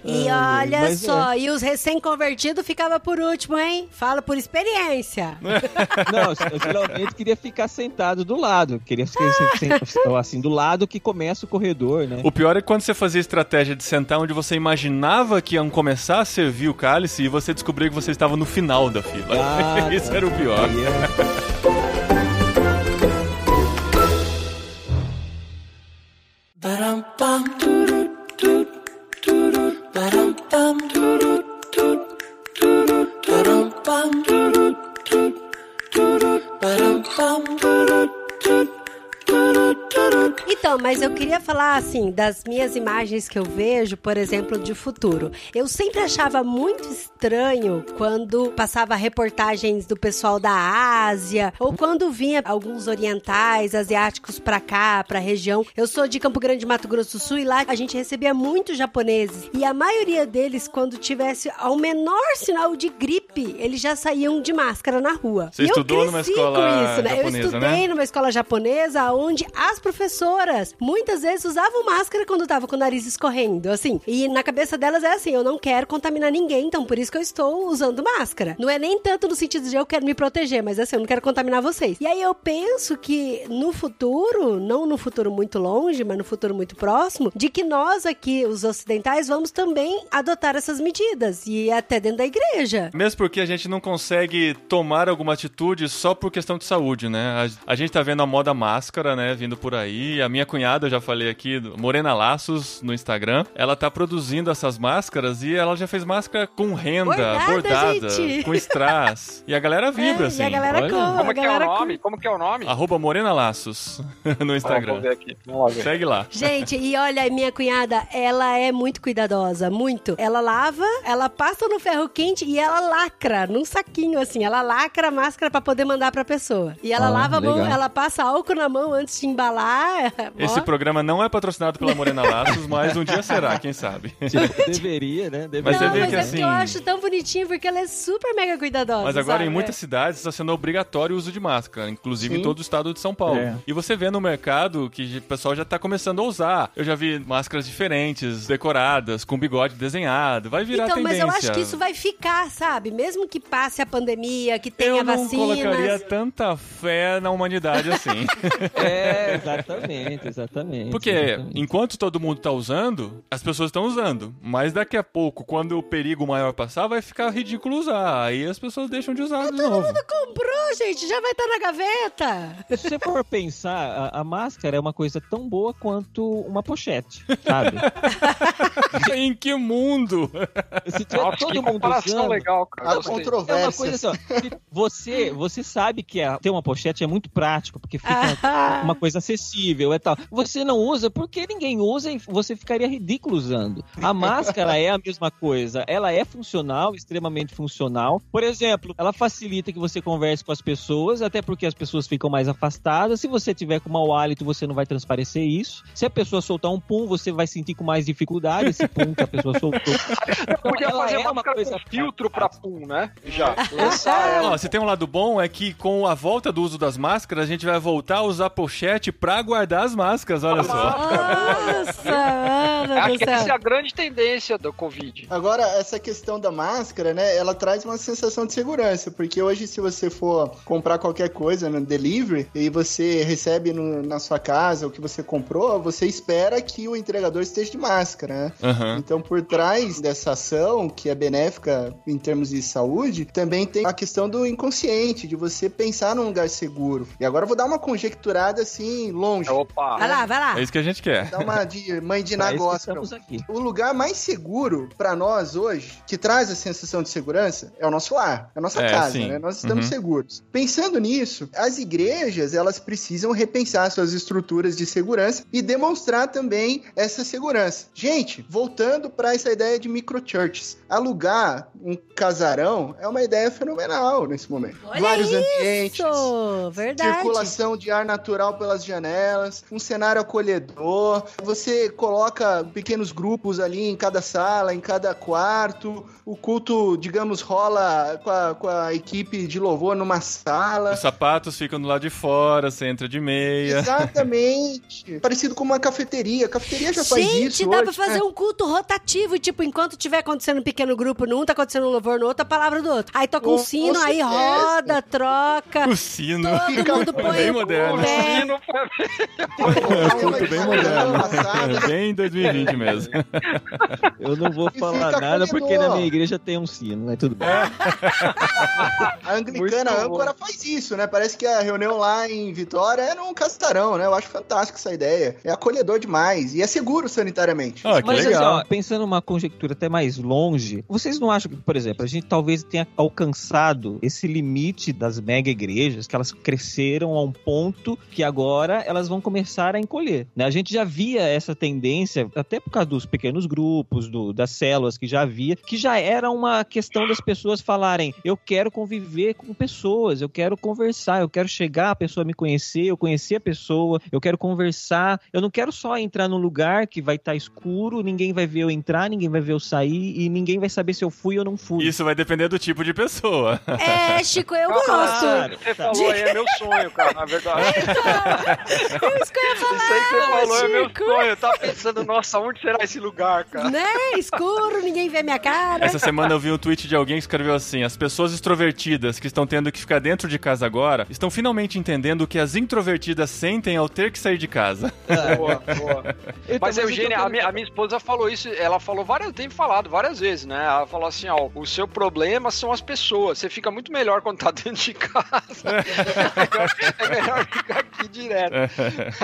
e olha mas só, é. e os recém-convertidos ficava por último, hein? Fala por experiência. (laughs) Não, eu geralmente queria ficar sentado do lado. Queria ficar (laughs) assim, do lado que começa o corredor, né? O pior é quando você fazia a estratégia de sentar onde você imaginava que iam começar a servir o cálice e você descobriu que você estava no final da fila. Ah, (laughs) Isso era o pior. Ba-dum-bum, Então, mas eu queria falar assim das minhas imagens que eu vejo, por exemplo, de futuro. Eu sempre achava muito estranho quando passava reportagens do pessoal da Ásia ou quando vinha alguns orientais, asiáticos para cá, para a região. Eu sou de Campo Grande, Mato Grosso do Sul e lá a gente recebia muitos japoneses e a maioria deles quando tivesse ao menor sinal de gripe, eles já saíam de máscara na rua. Você e estudou numa escola isso, né? eu estudei né? numa escola japonesa onde as professoras muitas vezes usavam máscara quando tava com o nariz escorrendo, assim. E na cabeça delas é assim, eu não quero contaminar ninguém, então por isso que eu estou usando máscara. Não é nem tanto no sentido de eu quero me proteger, mas assim, eu não quero contaminar vocês. E aí eu penso que no futuro, não no futuro muito longe, mas no futuro muito próximo, de que nós aqui, os ocidentais, vamos também adotar essas medidas e até dentro da igreja. Mesmo porque a gente não consegue tomar alguma atitude só por questão de saúde, né? A, a gente tá vendo a moda máscara, né, vindo por aí, a minha cunhada, eu já falei aqui, Morena Laços no Instagram. Ela tá produzindo essas máscaras e ela já fez máscara com renda, Bordada, bordada, gente. com strass. (laughs) E a galera vibra, É, assim. e a galera olha. come, Como a é que é o galera nome? Como que é o nome? Arroba Morena Laços (laughs) no Instagram. ver aqui. Vamos lá ver. Segue lá. Gente, e olha, minha cunhada, ela é muito cuidadosa, muito. Ela lava, ela passa no ferro quente e ela lacra num saquinho, assim. Ela lacra a máscara pra poder mandar pra pessoa. E ela Ah, lava a mão, legal. ela passa álcool na mão antes de embalar. (laughs) Esse Ó. programa não é patrocinado pela Morena Laços, mas um dia (laughs) será, quem sabe. Tipo, deveria, né? Deveria. Mas você Não, vê mas que é assim- porque eu acho tão bonitinho, porque ela é super mega cuidadosa. Mas agora sabe? em muitas cidades está sendo obrigatório o uso de máscara, inclusive Sim. em todo o estado de São Paulo. É. E você vê no mercado que o pessoal já tá começando a usar. Eu já vi máscaras diferentes, decoradas, com bigode desenhado. Vai virar Então, mas tendência. eu acho que isso vai ficar, sabe? Mesmo que passe a pandemia, que tenha Eu não vacinas. colocaria tanta fé na humanidade assim. (laughs) É, (laughs) exatamente, exatamente. Porque exatamente. enquanto todo mundo tá usando, as pessoas estão usando. Mas daqui a pouco, quando o perigo maior passar, vai ficar ridículo usar. Aí as pessoas deixam de usar de novo. Comprou, gente, já vai estar na gaveta. Se você for pensar, a, a máscara é uma coisa tão boa quanto uma pochete, sabe? (laughs) em que mundo? Se tiver Nossa, todo que mundo usando, legal, cara. Há Gostei. É uma coisa assim, você, você sabe que é- ter uma pochete é muito prático, porque fica Ah. uma coisa acessível e tal. Você não usa porque ninguém usa e você ficaria ridículo usando. A (laughs) máscara é a mesma coisa. Ela é funcional, extremamente funcional. Por exemplo, ela facilita que você converse com as pessoas, até porque as pessoas ficam mais afastadas. Se você tiver com mau hálito, você não vai transparecer isso. Se a pessoa soltar um pum, você vai sentir com mais dificuldade esse pum que a pessoa soltou. (laughs) Podia ela fazer é uma coisa com filtro pra pum, né? Já. (laughs) Lançar ela. Ó, se tem um lado bom é que com a volta do uso das máscaras, a gente vai voltar a usar pochete pra guardar as máscaras, olha só. Nossa, mano Acho do que essa é a grande tendência do Covid. Agora, essa questão da máscara, né, ela traz uma sensação de segurança, porque hoje se você for comprar qualquer coisa no delivery e você recebe no- na sua casa o que você comprou, você espera que o entregador esteja de máscara, né? Aham. Então, por trás dessa ação, que é benéfica em termos de saúde, também tem a questão do inconsciente, de você pensar num lugar seguro. E agora eu vou dar uma conjecturada assim, longe. Opa. Vai lá, vai lá. É isso que a gente quer. Dar uma de mãe de negócio. O lugar mais seguro pra nós hoje, que traz a sensação de segurança, é o nosso lar, é a nossa É, casa, sim. né? Nós estamos Uhum. seguros. Pensando nisso, as igrejas, elas precisam repensar suas estruturas de segurança e demonstrar também essa segurança. Gente, voltando para essa ideia de microchurches, alugar um casarão é uma ideia fenomenal nesse momento. Olha Vários isso, ambientes, verdade. circulação de ar natural pelas janelas, um cenário acolhedor. Você coloca pequenos grupos ali em cada sala, em cada quarto. O culto, digamos, rola com a, com a equipe de louvor numa sala. Os sapatos ficam do lado de fora, você entra de meia. Exatamente. (laughs) Parecido com uma cafeteria. A cafeteria já faz Gente, isso dá hoje, pra fazer né? um culto rotativo, tipo, enquanto tiver acontecendo um pequeno grupo num, tá acontecendo um louvor no outro, a palavra do outro. Aí toca um Com sino, aí roda, troca. O sino. Todo mundo põe bem o moderno. pé. Sino pra- (laughs) É culto bem moderno. Passada. É bem 2020 mesmo. Eu não vou E falar fica nada porque na minha igreja tem um sino, mas tudo bem. A anglicana Muito a bom. âncora faz isso, né? Parece que a reunião lá em Vitória é num castarão, né? Eu acho fantástico essa ideia. É acolhedor demais. E é seguro sanitariamente. Ah, que Mas assim, legal. ó, pensando numa conjectura até mais longe, vocês não acham que, por exemplo, a gente talvez tenha alcançado esse limite das mega igrejas, que elas cresceram a um ponto que agora elas vão começar a encolher? né? A gente já via essa tendência, até por causa dos pequenos grupos, do- das células que já havia, que já era uma questão das pessoas falarem: eu quero conviver com pessoas, eu quero conversar, eu quero chegar, a pessoa me conhecer, eu conhecer a pessoa, eu quero conversar, eu não quero só entrar num lugar que vai estar escuro, ninguém vai ver eu entrar, ninguém vai ver eu sair e ninguém vai saber se eu fui ou não fui. Isso vai depender do tipo de pessoa. É, Chico, eu gosto. Claro. Você falou aí, é meu sonho, cara, na verdade. Que eu ia falar, Isso aí que você falou é meu Chico. sonho. Eu tava pensando, nossa, onde será esse lugar, cara? Né? Escuro, ninguém vê minha cara. Essa semana eu vi um tweet de alguém que escreveu assim: As pessoas extrovertidas que estão tendo que ficar dentro de casa agora estão finalmente entendendo o que as introvertidas sentem ao ter que sair de casa. Boa, boa. Então, Mas, eu Eugênia, a minha, a minha esposa falou isso, ela falou várias, tem falado várias vezes, né? Ela falou assim, ó, o seu problema são as pessoas. Você fica muito melhor quando tá (laughs) dentro de casa. (laughs) é melhor ficar aqui direto. (laughs)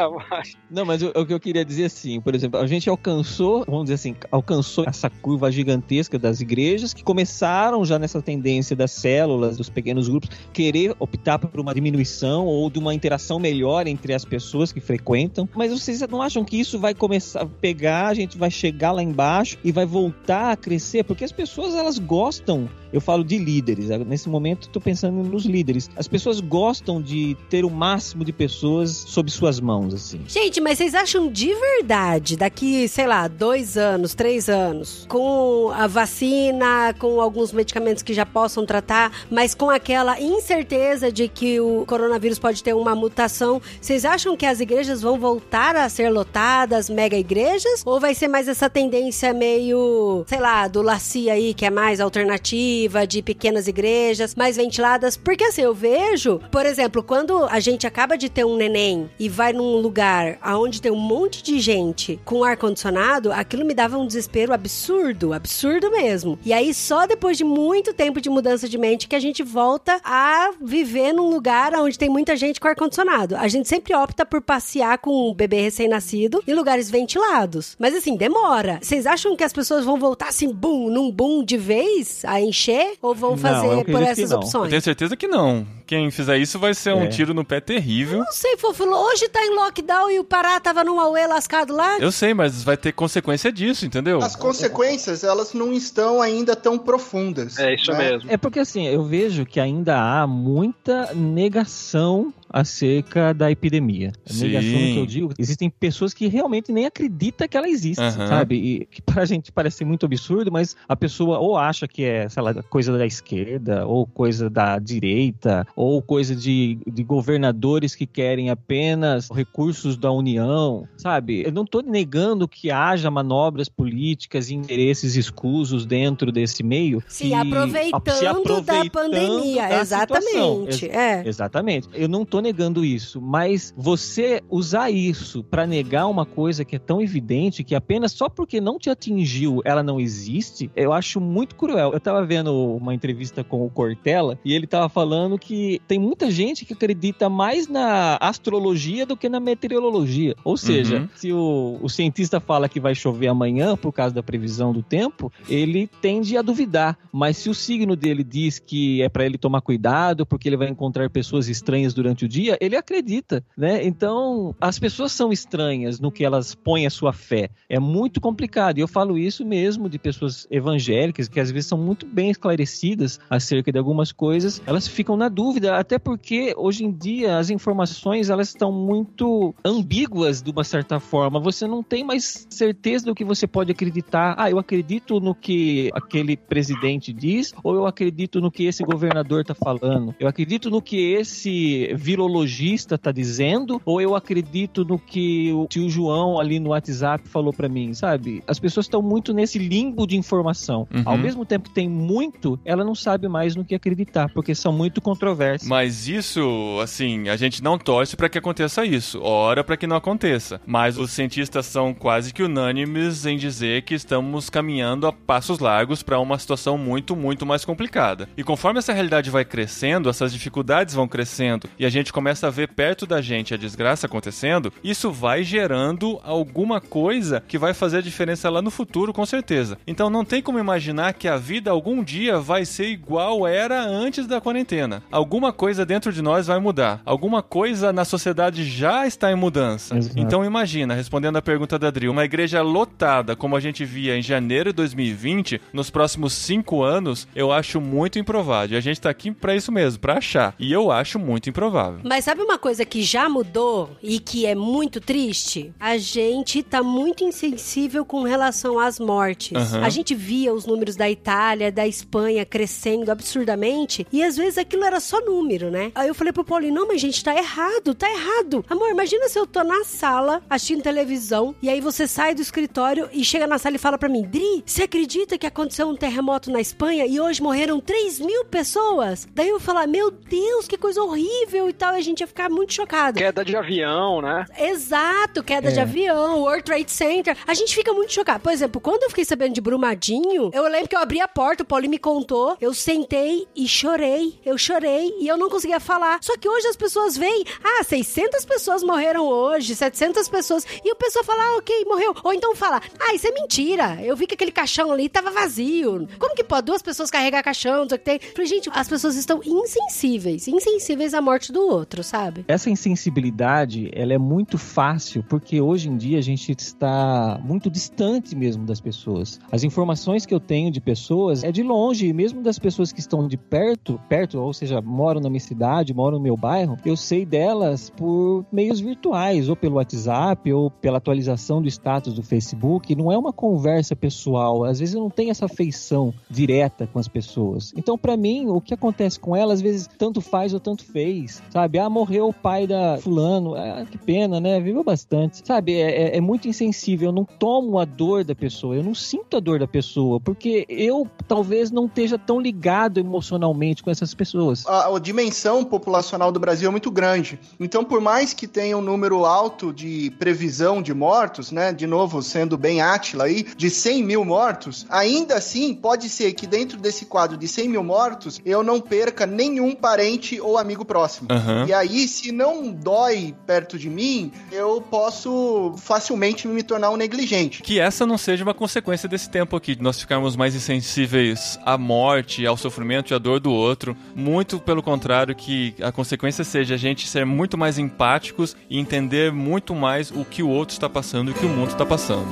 Não, mas o, o, que eu queria dizer assim, por exemplo, a gente alcançou, vamos dizer assim, alcançou essa curva gigantesca das igrejas que começaram já nessa tendência das células, dos pequenos grupos, querer optar por uma diminuição ou de uma interação melhor entre as pessoas que frequentam. Mas vocês não acham que isso vai começar a pegar, a gente vai chegar lá embaixo e vai voltar a crescer? Porque as pessoas elas gostam eu falo de líderes. Nesse momento, estou pensando nos líderes. As pessoas gostam de ter o máximo de pessoas sob suas mãos, assim. Gente, mas vocês acham de verdade, daqui, sei lá, dois anos, três anos, com a vacina, com alguns medicamentos que já possam tratar, mas com aquela incerteza de que o coronavírus pode ter uma mutação, vocês acham que as igrejas vão voltar a ser lotadas, mega igrejas? Ou vai ser mais essa tendência meio, sei lá, do Laci aí, que é mais alternativa? De pequenas igrejas mais ventiladas. Porque assim, eu vejo, por exemplo, quando a gente acaba de ter um neném e vai num lugar onde tem um monte de gente com ar-condicionado, aquilo me dava um desespero absurdo, absurdo mesmo. E aí, só depois de muito tempo de mudança de mente que a gente volta a viver num lugar onde tem muita gente com ar-condicionado. A gente sempre opta por passear com um bebê recém-nascido em lugares ventilados. Mas assim, demora. Vocês acham que as pessoas vão voltar assim, boom, num boom de vez a encher? Ou vão fazer não, por essas opções? Eu tenho certeza que não. Quem fizer isso vai ser um é. tiro no pé terrível. Eu não sei, Fofilo. Hoje tá em lockdown e o Pará tava num auê lascado lá. Eu sei, mas vai ter consequência disso, entendeu? As consequências, elas não estão ainda tão profundas. É isso né? mesmo. É porque assim, eu vejo que ainda há muita negação acerca da epidemia. A negação que eu digo, existem pessoas que realmente nem acreditam que ela existe, uhum. sabe? E que pra gente parece muito absurdo, mas a pessoa ou acha que é, sei lá, coisa da esquerda, ou coisa da direita, ou coisa de, de governadores que querem apenas recursos da União, sabe? Eu não estou negando que haja manobras políticas e interesses escusos dentro desse meio. Se, aproveitando, se aproveitando da pandemia, da exatamente. Ex é. Exatamente. Eu não estou negando isso, mas você usar isso para negar uma coisa que é tão evidente que apenas só porque não te atingiu ela não existe, eu acho muito cruel. Eu tava vendo uma entrevista com o Cortella e ele tava falando que tem muita gente que acredita mais na astrologia do que na meteorologia. Ou seja, uhum. se o, o cientista fala que vai chover amanhã por causa da previsão do tempo, ele tende a duvidar. Mas se o signo dele diz que é para ele tomar cuidado porque ele vai encontrar pessoas estranhas durante o dia, ele acredita, né? Então, as pessoas são estranhas no que elas põem a sua fé. É muito complicado. E eu falo isso mesmo de pessoas evangélicas que às vezes são muito bem esclarecidas acerca de algumas coisas, elas ficam na dúvida, até porque hoje em dia as informações elas estão muito ambíguas de uma certa forma. Você não tem mais certeza do que você pode acreditar. Ah, eu acredito no que aquele presidente diz, ou eu acredito no que esse governador está falando. Eu acredito no que esse virologista está dizendo, ou eu acredito no que o tio João ali no WhatsApp falou para mim, sabe? As pessoas estão muito nesse limbo de informação. Uhum. Ao mesmo tempo que tem muito, ela não sabe mais no que acreditar, porque são muito controversas. Mas isso, assim, a gente não torce para que aconteça isso, ora para que não aconteça. Mas os cientistas são quase que unânimes em dizer que estamos caminhando a passos largos para uma situação muito, muito mais complicada. E conforme essa realidade vai crescendo, essas dificuldades vão crescendo e a gente começa a ver perto da gente a desgraça acontecendo, isso vai gerando alguma coisa que vai fazer a diferença lá no futuro, com certeza. Então não tem como imaginar que a vida algum dia vai ser igual era antes da quarentena. Alguma coisa dentro de nós vai mudar. Alguma coisa na sociedade já está em mudança. Exato. Então imagina, respondendo a pergunta da Adri, uma igreja lotada como a gente via em janeiro de 2020, nos próximos cinco anos, eu acho muito improvável. A gente está aqui para isso mesmo, para achar. E eu acho muito improvável. Mas sabe uma coisa que já mudou e que é muito triste? A gente tá muito insensível com relação às mortes. Uhum. A gente via os números da Itália, da Espanha crescendo absurdamente e às vezes aquilo era só número, né? Aí eu falei pro Paulinho, não, mas gente, tá errado, tá errado. Amor, imagina se eu tô na sala assistindo televisão e aí você sai do escritório e chega na sala e fala para mim, Dri, você acredita que aconteceu um terremoto na Espanha e hoje morreram 3 mil pessoas? Daí eu falar, meu Deus, que coisa horrível e tal tal, e a gente ia ficar muito chocado. Queda de avião, né? Exato, queda de É. avião, World Trade Center. A gente fica muito chocado. Por exemplo, quando eu fiquei sabendo de Brumadinho, eu lembro que eu abri a porta, o Paulinho me contou, eu sentei e chorei. Eu chorei e eu não conseguia falar. Só que hoje as pessoas veem, ah, 600 pessoas morreram hoje, 700 pessoas, e o pessoal fala, ah, ok, morreu. Ou então fala, ah, isso é mentira. Eu vi que aquele caixão ali tava vazio. Como que pode duas pessoas carregar caixão, não sei o que tem? Falei, gente, as pessoas estão insensíveis, insensíveis à morte do outro, sabe? Essa insensibilidade, ela é muito fácil porque hoje em dia a gente está muito distante mesmo das pessoas. As informações que eu tenho de pessoas é de longe, mesmo das pessoas que estão de perto, perto, ou seja, moram na minha cidade, moram no meu bairro, eu sei delas por meios virtuais, ou pelo WhatsApp, ou pela atualização do status do Facebook. Não é uma conversa pessoal, às vezes eu não tenho essa afeição direta com as pessoas. Então, para mim, o que acontece com elas, às vezes, tanto faz ou tanto fez, sabe? Ah, morreu o pai da fulano, ah, que pena, né? Viveu bastante. Sabe, é, é- é muito insensível, eu não tomo a dor da pessoa, eu não sinto a dor da pessoa, porque eu talvez não esteja tão ligado emocionalmente com essas pessoas. a, a dimensão populacional do Brasil é muito grande. Então, por mais que tenha um número alto de previsão de mortos, né? De novo, sendo bem Átila aí, de 100 mil mortos, ainda assim pode ser que dentro desse quadro de 100 mil mortos eu não perca nenhum parente ou amigo próximo. Aham. E aí, se não dói perto de mim, eu posso facilmente me tornar um negligente. Que essa não seja uma consequência desse tempo aqui, de nós ficarmos mais insensíveis à morte, ao sofrimento e à dor do outro. Muito pelo contrário, que a consequência seja a gente ser muito mais empáticos e entender muito mais o que o outro está passando e o que o mundo está passando.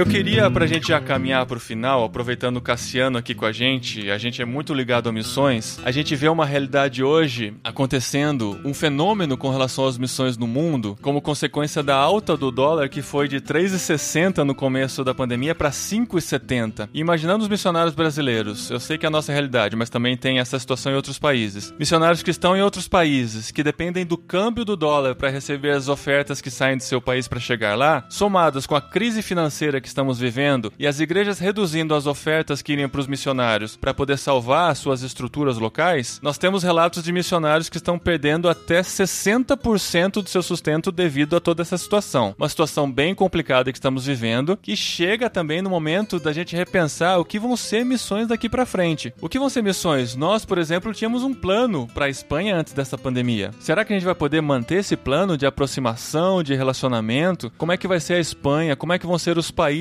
Eu queria, pra gente já caminhar pro final, aproveitando o Cassiano aqui com a gente, a gente é muito ligado a missões, a gente vê uma realidade hoje acontecendo, um fenômeno com relação às missões no mundo, como consequência da alta do dólar que foi de 3,60 no começo da pandemia para 5,70. E Imaginando os missionários brasileiros, eu sei que é a nossa realidade, mas também tem essa situação em outros países. Missionários que estão em outros países, que dependem do câmbio do dólar para receber as ofertas que saem do seu país para chegar lá, somados com a crise financeira que estamos vivendo e as igrejas reduzindo as ofertas que iriam para os missionários para poder salvar as suas estruturas locais, nós temos relatos de missionários que estão perdendo até 60% do seu sustento devido a toda essa situação. Uma situação bem complicada que estamos vivendo, que chega também no momento da gente repensar o que vão ser missões daqui para frente. O que vão ser missões? Nós, por exemplo, tínhamos um plano para a Espanha antes dessa pandemia. Será que a gente vai poder manter esse plano de aproximação, de relacionamento? Como é que vai ser a Espanha? Como é que vão ser os países,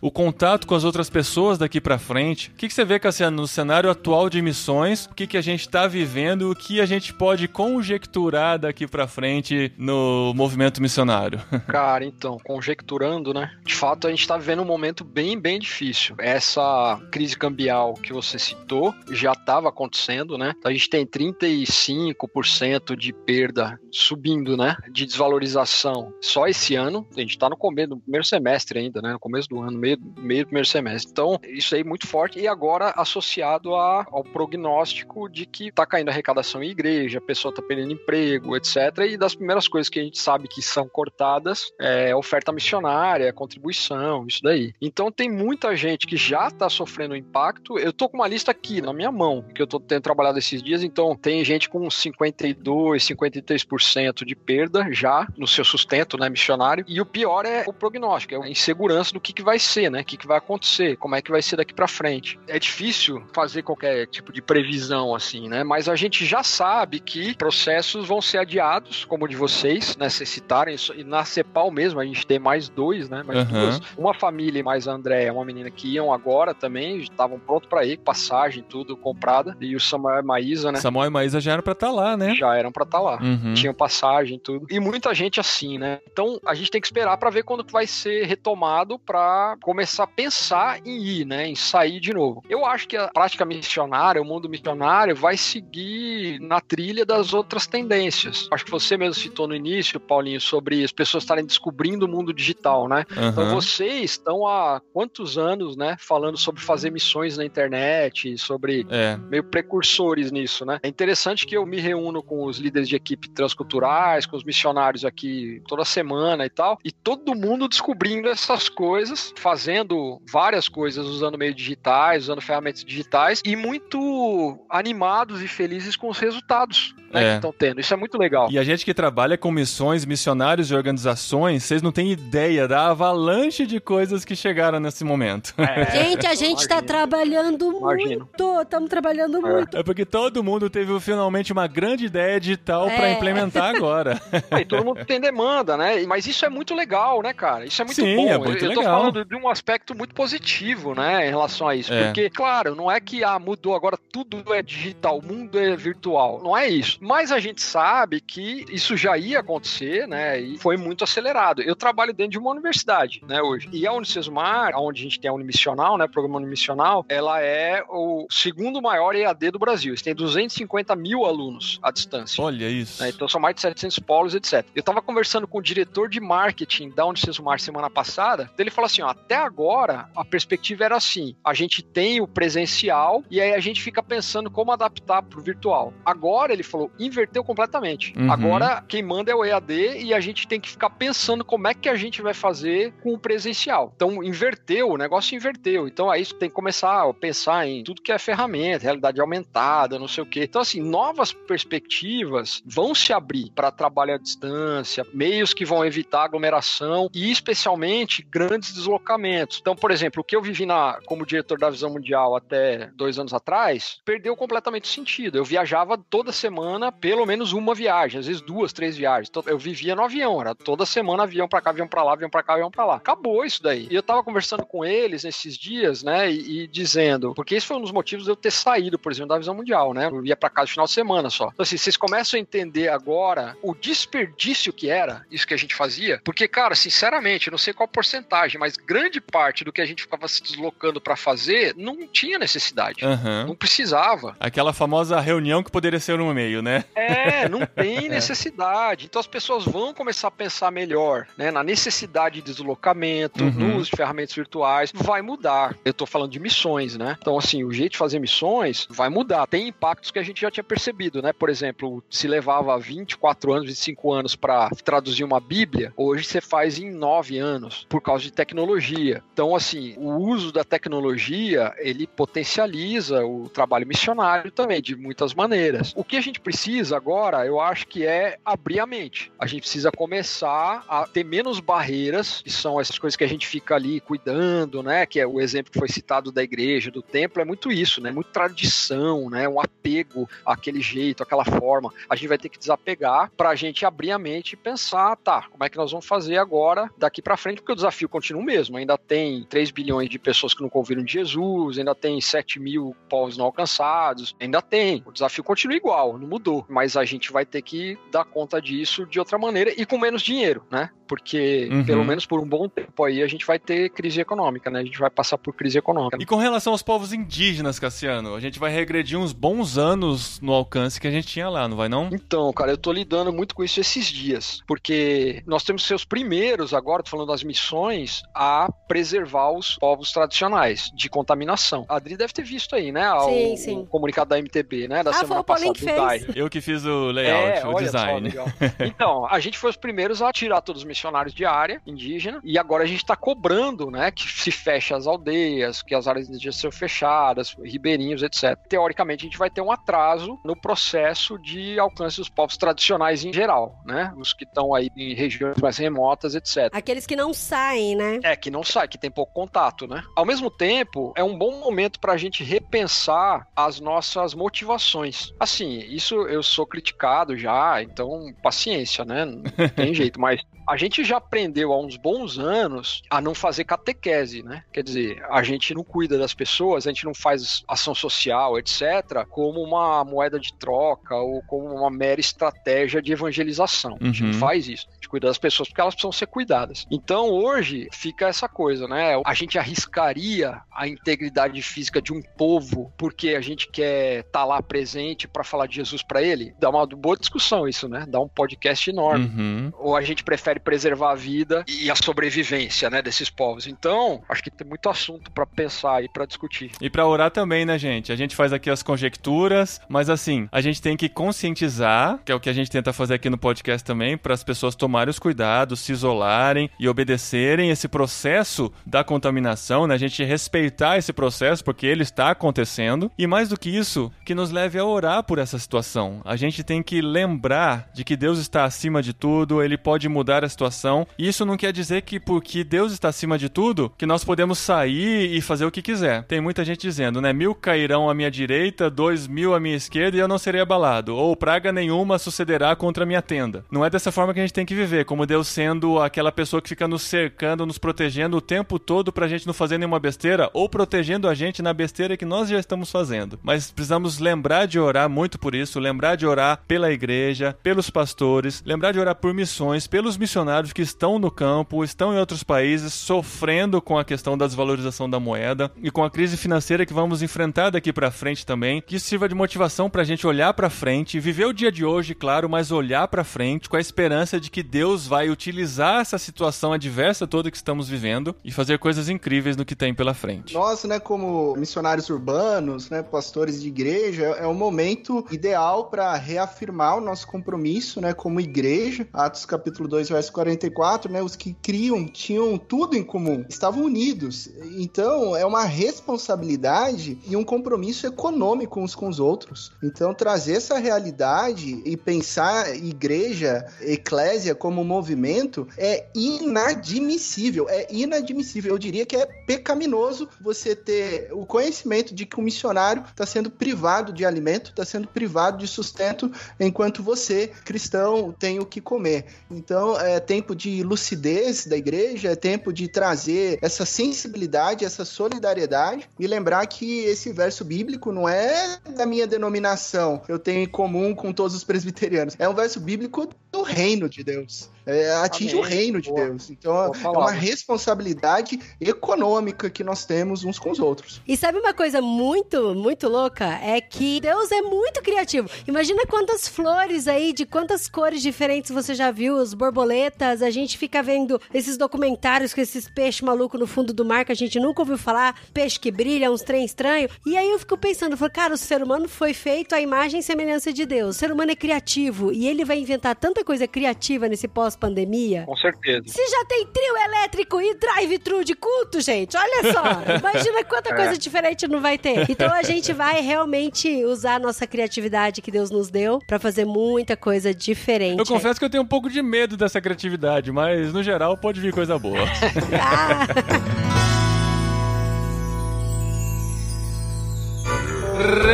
o contato com as outras pessoas daqui para frente? O que, que você vê, Cassiano, no cenário atual de missões? O que, que a gente está vivendo? O que a gente pode conjecturar daqui para frente no movimento missionário? (laughs) Cara, então, conjecturando, né? De fato, a gente tá vivendo um momento bem, bem difícil. Essa crise cambial que você citou já estava acontecendo, né? A gente tem 35% de perda subindo, né? De desvalorização só esse ano. A gente tá no começo do primeiro semestre ainda, né? No começo do ano, meio, meio do primeiro semestre. Então, isso aí muito forte. E agora associado a- ao prognóstico de que tá caindo a arrecadação em igreja, a pessoa tá perdendo emprego, etc. E das primeiras coisas que a gente sabe que são cortadas é oferta missionária, contribuição, isso daí. Então tem muita gente que já tá sofrendo impacto. Eu tô com uma lista aqui na minha mão, que eu tô tendo trabalhado esses dias, então tem gente com 52, 53% de perda já no seu sustento, né, missionário. E o pior é o prognóstico, é a insegurança do que, que vai ser, né? O que, que vai acontecer, como é que vai ser daqui pra frente. É difícil fazer qualquer tipo de previsão assim, né? Mas a gente já sabe que processos vão ser adiados, como o de vocês, né? Vocês citarem, isso- e na CEPAL mesmo, a gente tem mais dois, né? Mais Aham. duas. Uma família e mais a André, uma menina que iam agora também, estavam prontos pra ir, passagem, tudo comprada. E o Samuel e Maísa, né? Samuel e Maísa já eram pra estar lá, né? Já eram pra estar lá. Uhum. Tinham passagem, tudo. E muita gente assim, né? Então a gente tem que esperar pra ver quando vai ser retomado pra para começar a pensar em ir, né, em sair de novo. Eu acho que a prática missionária, o mundo missionário, vai seguir na trilha das outras tendências. Acho que você mesmo citou no início, Paulinho, sobre as pessoas estarem descobrindo o mundo digital, né? Uhum. Então vocês estão há quantos anos, né, falando sobre fazer missões na internet, sobre É. meio precursores nisso, né? É interessante que eu me reúno com os líderes de equipe transculturais, com os missionários aqui toda semana e tal, e todo mundo descobrindo essas coisas, fazendo várias coisas usando meios digitais, usando ferramentas digitais e muito animados e felizes com os resultados né, É. que estão tendo. Isso é muito legal. E a gente que trabalha com missões, missionários e organizações, vocês não têm ideia da avalanche de coisas que chegaram nesse momento. (laughs) Gente, a gente tá imagino. trabalhando Imagino. muito. Estamos trabalhando muito. É porque todo mundo teve finalmente uma grande ideia digital pra É. implementar agora. (laughs) E todo mundo tem demanda, né? Mas isso é muito legal, né, cara? Isso é muito Sim, bom. é muito eu, eu tô legal. falando de um aspecto muito positivo, né, em relação a isso. É. Porque, claro, não é que ah, mudou agora tudo é digital, o mundo é virtual. Não é isso. Mas a gente sabe que isso já ia acontecer, né? E foi muito acelerado. Eu trabalho dentro de uma universidade, né, hoje. E a Unicesumar, onde a gente tem a Unimissional, né, programa Unimissional, ela é o segundo maior EAD do Brasil. Eles têm 250 mil alunos à distância. Olha isso. né? Então são mais de 700 polos, etc. Eu tava conversando com o diretor de marketing da Unicesumar semana passada, ele falou assim, ó, até agora a perspectiva era assim, a gente tem o presencial e aí a gente fica pensando como adaptar pro virtual. Agora ele falou, inverteu completamente. Uhum. Agora quem manda é o EAD e a gente tem que ficar pensando como é que a gente vai fazer com o presencial. Então inverteu, o negócio inverteu. Então aí tem que começar a pensar em tudo que é ferramenta, realidade aumentada, não sei o quê. Então assim, novas perspectivas vão se abrir para trabalho à distância, meios que vão evitar aglomeração e especialmente grandes deslocamentos. Então, por exemplo, o que eu vivi na, como diretor da Visão Mundial até dois anos atrás, perdeu completamente o sentido. Eu viajava toda semana, pelo menos uma viagem, às vezes duas, três viagens. Então, eu vivia no avião, era toda semana avião para cá, avião para lá, avião para cá, avião para lá. Acabou isso daí. E eu tava conversando com eles nesses dias, né, e, e dizendo, porque esse foi um dos motivos de eu ter saído, por exemplo, da Visão Mundial, né? Eu ia para casa no final de semana só. Então, assim, vocês começam a entender agora o desperdício que era isso que a gente fazia, porque, cara, sinceramente, não sei qual porcentagem, mas grande parte do que a gente ficava se deslocando para fazer não tinha necessidade. Aham. Não precisava. Aquela famosa reunião que poderia ser um e-mail, né? É, não (laughs) tem necessidade. Então as pessoas vão começar a pensar melhor, né, na necessidade de deslocamento, Uhum. no uso de ferramentas virtuais, vai mudar. Eu tô falando de missões, né? Então assim, o jeito de fazer missões vai mudar. Tem impactos que a gente já tinha percebido, né? Por exemplo, se levava 24 anos, 25 anos para traduzir uma Bíblia, hoje você faz em 9 anos por causa de tecnologia. Então assim, o uso da tecnologia, ele potencializa o trabalho missionário também de muitas maneiras. O que a gente precisa agora, eu acho que é abrir a mente. A gente precisa começar a ter menos barreiras, que são essas coisas que a gente fica ali cuidando, né? Que é o exemplo que foi citado da igreja, do templo, é muito isso, né? Muito tradição, né? Um apego àquele jeito, àquela forma. A gente vai ter que desapegar para a gente abrir a mente e pensar, tá, como é que nós vamos fazer agora daqui para frente, porque o desafio continua o mesmo. Ainda tem 3 bilhões de pessoas que não ouviram de Jesus, ainda tem 7 mil povos não alcançados, ainda tem. O desafio continua igual, não mudou. Mas a gente vai ter que dar conta disso de outra maneira e com menos dinheiro, né? Porque, Uhum. pelo menos por um bom tempo aí, a gente vai ter crise econômica, né? A gente vai passar por crise econômica. E com relação aos povos indígenas, Cassiano, a gente vai regredir uns bons anos no alcance que a gente tinha lá, não vai não? Então, cara, eu tô lidando muito com isso esses dias, porque nós temos que ser os primeiros agora, tô falando das missões, a preservar os povos tradicionais de contaminação. A Adri deve ter visto aí, né? o- Sim, sim. O comunicado da MTB, né? Da Ah, foi semana passada, que fez. DAI. Eu que fiz o layout, É, o olha só, design. legal. Então, a gente foi os primeiros a tirar todos os missionários de área indígena e agora a gente está cobrando, né, que se feche as aldeias, que as áreas indígenas sejam fechadas, ribeirinhos, etc. Teoricamente, a gente vai ter um atraso no processo de alcance dos povos tradicionais em geral, né, os que estão aí em regiões mais remotas, etc. Aqueles que não saem, né? É, que não sai, que tem pouco contato, né? Ao mesmo tempo, é um bom momento para a gente repensar as nossas motivações. Assim, isso eu sou criticado já, então paciência, né? Não tem (laughs) jeito, mas A gente já aprendeu há uns bons anos a não fazer catequese, né? Quer dizer, a gente não cuida das pessoas, a gente não faz ação social, etc., como uma moeda de troca ou como uma mera estratégia de evangelização. A gente Uhum. não faz isso. A gente cuida das pessoas porque elas precisam ser cuidadas. Então, hoje, fica essa coisa, né? A gente arriscaria a integridade física de um povo porque a gente quer estar lá presente para falar de Jesus para ele? Dá uma boa discussão isso, né? Dá um podcast enorme. Uhum. Ou a gente prefere preservar a vida e a sobrevivência, né, desses povos. Então, acho que tem muito assunto para pensar e para discutir. E pra orar também, né, gente? A gente faz aqui as conjecturas, mas assim, a gente tem que conscientizar, que é o que a gente tenta fazer aqui no podcast também, para as pessoas tomarem os cuidados, se isolarem e obedecerem esse processo da contaminação, né? A gente respeitar esse processo porque ele está acontecendo. E mais do que isso, que nos leve a orar por essa situação. A gente tem que lembrar de que Deus está acima de tudo, ele pode mudar a situação. E isso não quer dizer que porque Deus está acima de tudo, que nós podemos sair e fazer o que quiser. Tem muita gente dizendo, né? Mil cairão à minha direita, dois mil à minha esquerda e eu não serei abalado. Ou praga nenhuma sucederá contra a minha tenda. Não é dessa forma que a gente tem que viver, como Deus sendo aquela pessoa que fica nos cercando, nos protegendo o tempo todo pra gente não fazer nenhuma besteira, ou protegendo a gente na besteira que nós já estamos fazendo. Mas precisamos lembrar de orar muito por isso, lembrar de orar pela igreja, pelos pastores, lembrar de orar por missões, pelos missionários que estão no campo, estão em outros países, sofrendo com a questão da desvalorização da moeda e com a crise financeira que vamos enfrentar daqui pra frente também. Que isso sirva de motivação pra gente olhar pra frente, viver o dia de hoje, claro, mas olhar pra frente com a esperança de que Deus vai utilizar essa situação adversa toda que estamos vivendo e fazer coisas incríveis no que tem pela frente. Nós, né, como missionários urbanos, né, pastores de igreja, é o momento ideal para reafirmar o nosso compromisso, né, como igreja. Atos capítulo 2, verso 44, né, os que criam tinham tudo em comum, estavam unidos. Então, é uma responsabilidade e um compromisso econômico uns com os outros. Então, trazer essa realidade e pensar igreja, eclésia como movimento é inadmissível, é inadmissível. Eu diria que é pecaminoso você ter o conhecimento de que o missionário está sendo privado de alimento, está sendo privado de sustento, enquanto você, cristão, tem o que comer. Então, é tempo de lucidez da igreja, é tempo de trazer essa sensibilidade, essa solidariedade e lembrar que esse verso bíblico não é da minha denominação, eu tenho em comum com todos os (laughs) presbiterianos. É um verso bíblico do reino de Deus. É, atinge Amém. o reino de Boa. Deus. Então, Boa é uma responsabilidade econômica que nós temos uns com os outros. E sabe uma coisa muito, muito louca? É que Deus é muito criativo. Imagina quantas flores aí, de quantas cores diferentes você já viu, as borboletas. A gente fica vendo esses documentários com esses peixes malucos no fundo do mar que a gente nunca ouviu falar, peixe que brilha, uns trem estranho. E aí eu fico pensando, eu falo, cara, o ser humano foi feito à imagem e semelhança de Deus. O ser humano é criativo e ele vai inventar tanta coisa criativa nesse pós-pandemia. Com certeza. Se já tem trio elétrico e drive-thru de culto, gente, olha só. (laughs) Imagina quanta coisa diferente não vai ter. Então a gente (laughs) vai realmente usar a nossa criatividade que Deus nos deu pra fazer muita coisa diferente. Eu confesso que eu tenho um pouco de medo dessa criatividade, mas no geral pode vir coisa boa. (laughs) Ah,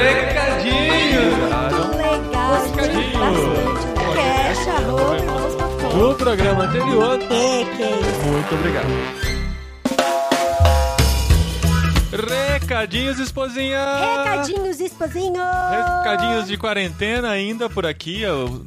Recadinho! legal, Recadinho. bastante. Fecha, arroba, No programa anterior, É, que isso. muito obrigado. Recadinhos, esposinha! Recadinhos, esposinho! Recadinhos de quarentena ainda por aqui.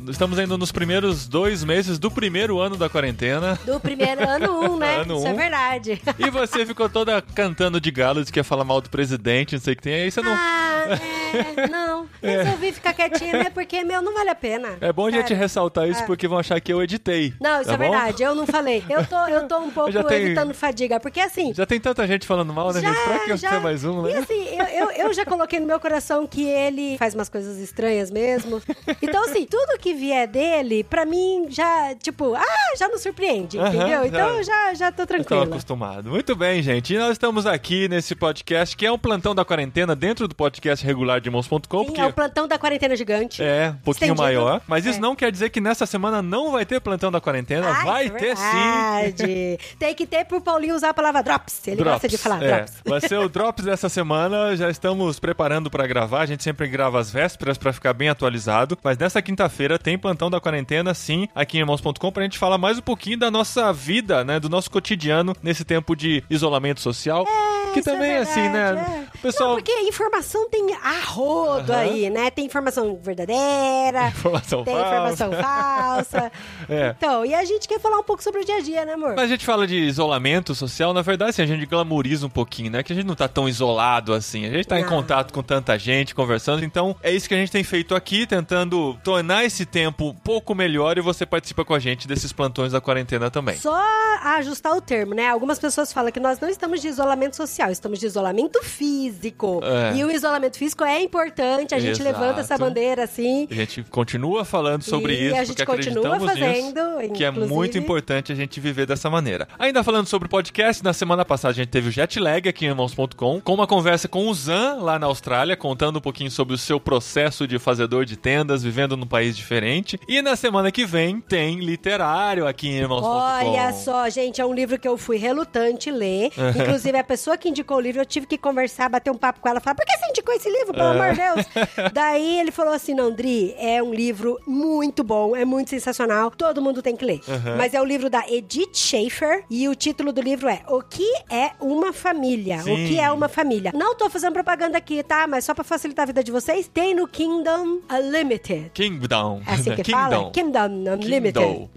Estamos ainda nos primeiros dois meses do primeiro ano da quarentena. Do primeiro ano um, né? (laughs) Ano Isso é um. verdade. E você ficou toda cantando de galo, disse que ia falar mal do presidente, não sei o que tem. Aí você não. Ah, é, não. Resolvi ficar quietinha, né? Porque, meu, não vale a pena. É bom a gente Sério. ressaltar isso porque vão achar que eu editei. Não, isso tá é bom? verdade. Eu não falei. Eu tô, eu tô um pouco Já tem- evitando fadiga. Porque assim. Já tem tanta gente falando mal, né, gente? Pra que ser mais um, E né? assim, eu, eu, eu já coloquei no meu coração que ele faz umas coisas estranhas mesmo. Então, assim, tudo que vier dele, pra mim, já, tipo, ah, já não surpreende, Aham, entendeu? já. Então, já, já tô Estou tranquila. acostumado. Muito bem, gente. E nós estamos aqui nesse podcast, que é um plantão da quarentena dentro do podcast podcast regular de irmãos.com, Sim, porque é o plantão da quarentena gigante. é um pouquinho Estendido. maior. Mas isso É. não quer dizer que nessa semana não vai ter plantão da quarentena. Ai, vai é ter sim. verdade. (laughs) Tem que ter pro Paulinho usar a palavra drops. Ele gosta de falar é. drops. Vai ser o Drops dessa semana. Já estamos preparando pra gravar. A gente sempre grava as vésperas pra ficar bem atualizado. Mas nessa quinta-feira tem plantão da quarentena, sim, aqui em irmãos.com, pra gente falar mais um pouquinho da nossa vida, né? Do nosso cotidiano nesse tempo de isolamento social. que Isso é também é assim, verdade, né? é. Pessoal. Não, porque informação tem a rodo Aham. aí, né? Tem informação verdadeira, (laughs) Informação tem falsa. informação falsa. (laughs) É. Então, e a gente quer falar um pouco sobre o dia a dia, né, amor? Mas a gente fala de isolamento social, na verdade, assim, a gente glamoriza um pouquinho, né? Que a gente não tá tão isolado assim. A gente tá em contato com tanta gente, conversando. Então, é isso que a gente tem feito aqui, tentando tornar esse tempo um pouco melhor e você participa com a gente desses plantões da quarentena também. Só ajustar o termo, né? Algumas pessoas falam que nós não estamos de isolamento social, estamos de isolamento físico. É. E o isolamento físico é importante, a gente Exato. levanta essa bandeira assim. A gente continua falando sobre E isso, a gente porque continua acreditamos fazendo, nisso, que é muito importante a gente viver dessa maneira. Ainda falando sobre podcast, na semana passada a gente teve o Jetlag aqui em irmãos.com, com uma conversa com o Zan, lá na Austrália, contando um pouquinho sobre o seu processo de fazedor de tendas, vivendo num país diferente. E na semana que vem tem literário aqui em irmãos.com. Olha só, gente, é um livro que eu fui relutante ler. (laughs) Inclusive, a pessoa que indicou o livro, eu tive que conversar, bater um papo com ela, falar, por que você indicou esse livro, pelo amor de Deus? Daí ele falou assim, não, Dri, é um livro muito bom, é muito sensacional, todo mundo tem que ler. Mas é o livro da Edith Schaefer e o título do livro é O que é uma família? Sim. O que é uma família? Não tô fazendo propaganda aqui, tá? Mas só pra facilitar a vida de vocês, tem no Kingdom Unlimited. Kingdom. É assim que fala? Kingdom Unlimited. Kindle.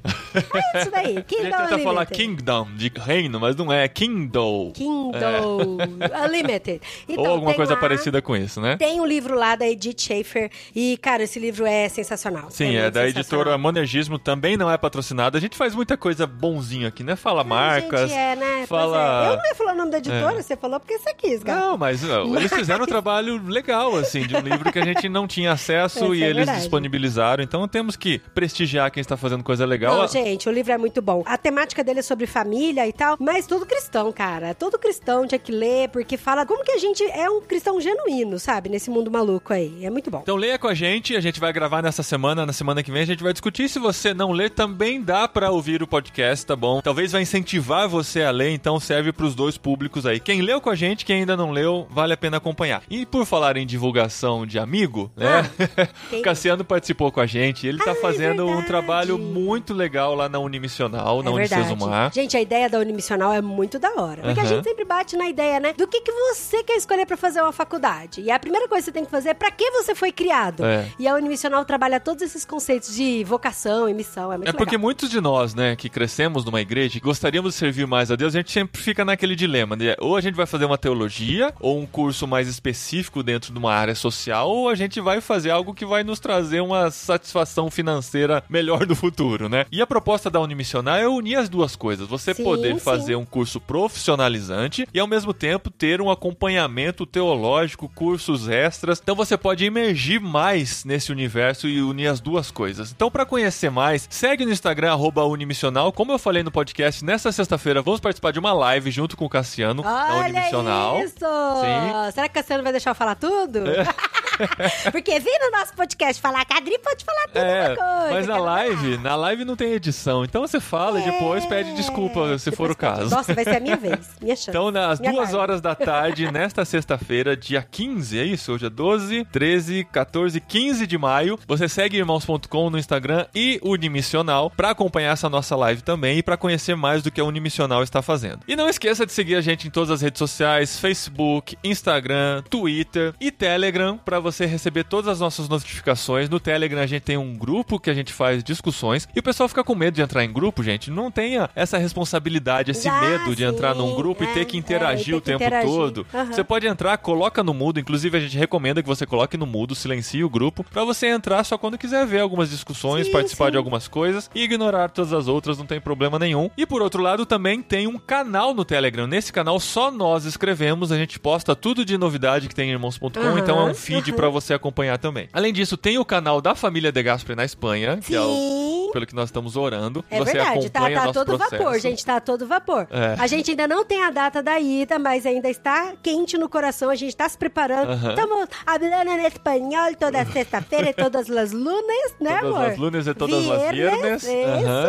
É isso daí, A (laughs) gente Kingdom tenta Unlimited. falar Kingdom, de reino, mas não é Kindle. Kindle Unlimited. Então, Ou alguma coisa lá- parecida com isso, né? Tem um livro lá da Edith Schaefer e, cara, esse livro é sensacional. Sim, é, muito da editora Monergismo, também não é patrocinada. A gente faz muita coisa bonzinho aqui, né? Fala marcas. Gente, é, né? Fala- é. Eu não ia falar o nome da editora, você falou porque você quis, cara. Não, mas ó, eles fizeram um (laughs) trabalho legal, assim, de um livro que a gente não tinha acesso e é eles disponibilizaram. Então temos que prestigiar quem está fazendo coisa legal. Não, gente, o livro é muito bom. A temática dele é sobre família e tal, mas todo cristão, cara. Todo cristão tinha que ler, porque fala como que a gente é um cristão genuíno, sabe? Nesse mundo maluco aí. É muito bom. Então leia com a gente, a gente vai gravar nessa semana, na semana que vem a gente vai discutir. Se você não ler, também dá pra ouvir o podcast, tá bom? Talvez vai incentivar você a ler, então serve pros dois públicos aí. Quem leu com a gente, quem ainda não leu, vale a pena acompanhar. E por falar em divulgação de amigo, né? (laughs) o Cassiano participou com a gente, ele tá Ah, é fazendo um verdade. trabalho muito legal lá na Unimissional, na é verdade. Unicesumar. Gente, a ideia da Unimissional é muito da hora. Porque a Aham. gente sempre bate na ideia, né? Do que, que você quer escolher pra fazer uma faculdade. E a primeira coisa que você tem que fazer é pra que você foi criado. É. E a Unimissional trabalha todos esses conceitos de vocação e missão. É É porque legal. muitos de nós, né, que crescemos numa igreja e gostaríamos de servir mais a Deus, a gente sempre fica naquele dilema, né? Ou a gente vai fazer uma teologia, ou um curso mais específico dentro de uma área social, ou a gente vai fazer algo que vai nos trazer uma satisfação financeira melhor no futuro, né? E a proposta da Unimissional é unir as duas coisas. Você Sim, poder sim. fazer um curso profissionalizante e ao mesmo tempo ter um acompanhamento teológico, cursos extras. Então você pode emergir mais nesse universo e unir as duas coisas. Então para conhecer mais, segue no Instagram arroba Unimissional. Como eu falei no podcast, nessa sexta-feira vamos participar de uma live junto com o Cassiano Olha Unimissional. isso! Sim. Será que o Cassiano vai deixar eu falar tudo? (laughs) (laughs) Porque vem no nosso podcast falar que a Adri pode falar tudo É, uma coisa. mas na live, na live não tem edição. Então você fala e depois pede desculpa se for o É. Caso. Nossa, vai ser a minha vez, (laughs) minha chance. Então, nas duas horas da tarde, (laughs) nesta sexta-feira, dia 15, é isso? Hoje é 12, 13, 14, 15 de maio. Você segue irmãos.com no Instagram e Unimissional pra acompanhar essa nossa live também e pra conhecer mais do que a Unimissional está fazendo. E não esqueça de seguir a gente em todas as redes sociais: Facebook, Instagram, Twitter e Telegram pra você receber todas as nossas notificações. No Telegram a gente tem um grupo que a gente faz discussões e o pessoal fica com medo de entrar em grupo, gente. Não tenha essa responsabilidade, esse Ah, medo de entrar num sim, grupo e é, ter que é, interagir e o ter que tempo interagir. todo. Aham. Você pode entrar, coloca no mudo. Inclusive, a gente recomenda que você coloque no mudo, silencie o grupo, pra você entrar só quando quiser ver algumas discussões, Sim, participar sim. de algumas coisas e ignorar todas as outras, não tem problema nenhum. E por outro lado, também tem um canal no Telegram. Nesse canal só nós escrevemos, a gente posta tudo de novidade que tem em irmãos.com, Aham, então é um feed aham. Pra você acompanhar também. Além disso, tem o canal da família De Gasperi na Espanha, que é o Sim. pelo, que nós estamos orando. É você verdade, tá, tá todo processo. vapor, gente, tá todo vapor. É. A gente ainda não tem a data da ida, mas ainda está quente no coração, a gente tá se preparando. Aham. Estamos falando em espanhol toda sexta-feira e todas as lunes, né, Todas amor? as lunes e todas as viernes.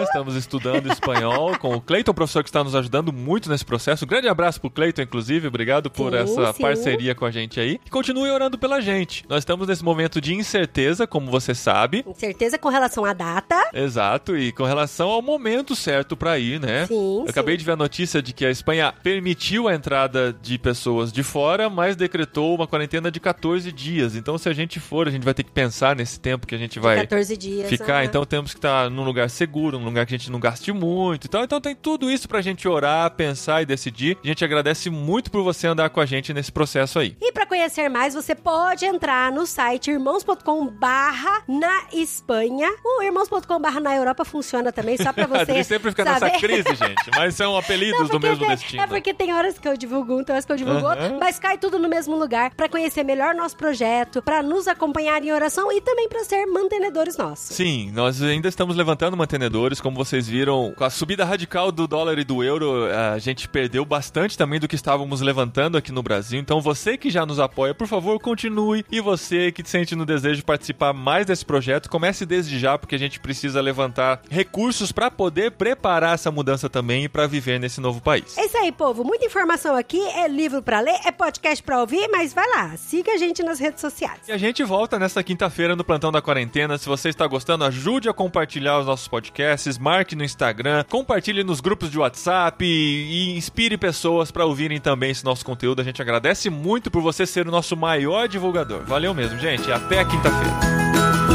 estamos estudando espanhol com o Cleiton, professor que está nos ajudando muito nesse processo. Um grande abraço pro Cleiton, inclusive. Obrigado por Sim, essa sim. parceria com a gente aí. E continue orando pela gente. Nós estamos nesse momento de incerteza, como você sabe. Com certeza com relação à data. Exato, e com relação ao momento certo para ir, né? Sim, Eu acabei de ver a notícia de que a Espanha permitiu a entrada de pessoas de fora, mas decretou uma quarentena de 14 dias. Então, se a gente for, a gente vai ter que pensar nesse tempo que a gente vai 14 dias. ficar. aham. Então, temos que estar num lugar seguro, num lugar que a gente não gaste muito e tal. Então, tem tudo isso pra gente orar, pensar e decidir. A gente agradece muito por você andar com a gente nesse processo aí. E para conhecer mais, você pode entrar no site irmãos.com barra na Espanha. O irmãos.com barra na Europa funciona também, só pra (laughs) você Adri sempre fica saber. nessa crise, gente. Mas são apelidos Não, do mesmo tem- destino. É porque tem horas que eu divulgo um, tem horas que eu divulgo outro, mas cai tudo no mesmo lugar pra conhecer melhor nosso projeto, pra nos acompanhar em oração e também pra ser mantenedores nossos. Sim, nós ainda estamos levantando mantenedores, como vocês viram, com a subida radical do dólar e do euro, a gente perdeu bastante também do que estávamos levantando aqui no Brasil. Então você que já nos apoia, por favor, continue. E você que sente no desejo de participar mais desse projeto, comece desde já, porque a gente precisa levantar recursos para poder preparar essa mudança também e para viver nesse novo país. É isso aí, povo. Muita informação aqui, é livro pra ler, é podcast pra ouvir, mas vai lá, siga a gente nas redes sociais. E a gente volta nesta quinta-feira no Plantão da Quarentena. Se você está gostando, ajude a compartilhar os nossos podcasts, marque no Instagram, compartilhe nos grupos de WhatsApp e, e inspire pessoas para ouvirem também esse nosso conteúdo. A gente agradece muito por você ser o nosso maior divulgador. Valeu mesmo, gente. Até quinta-feira.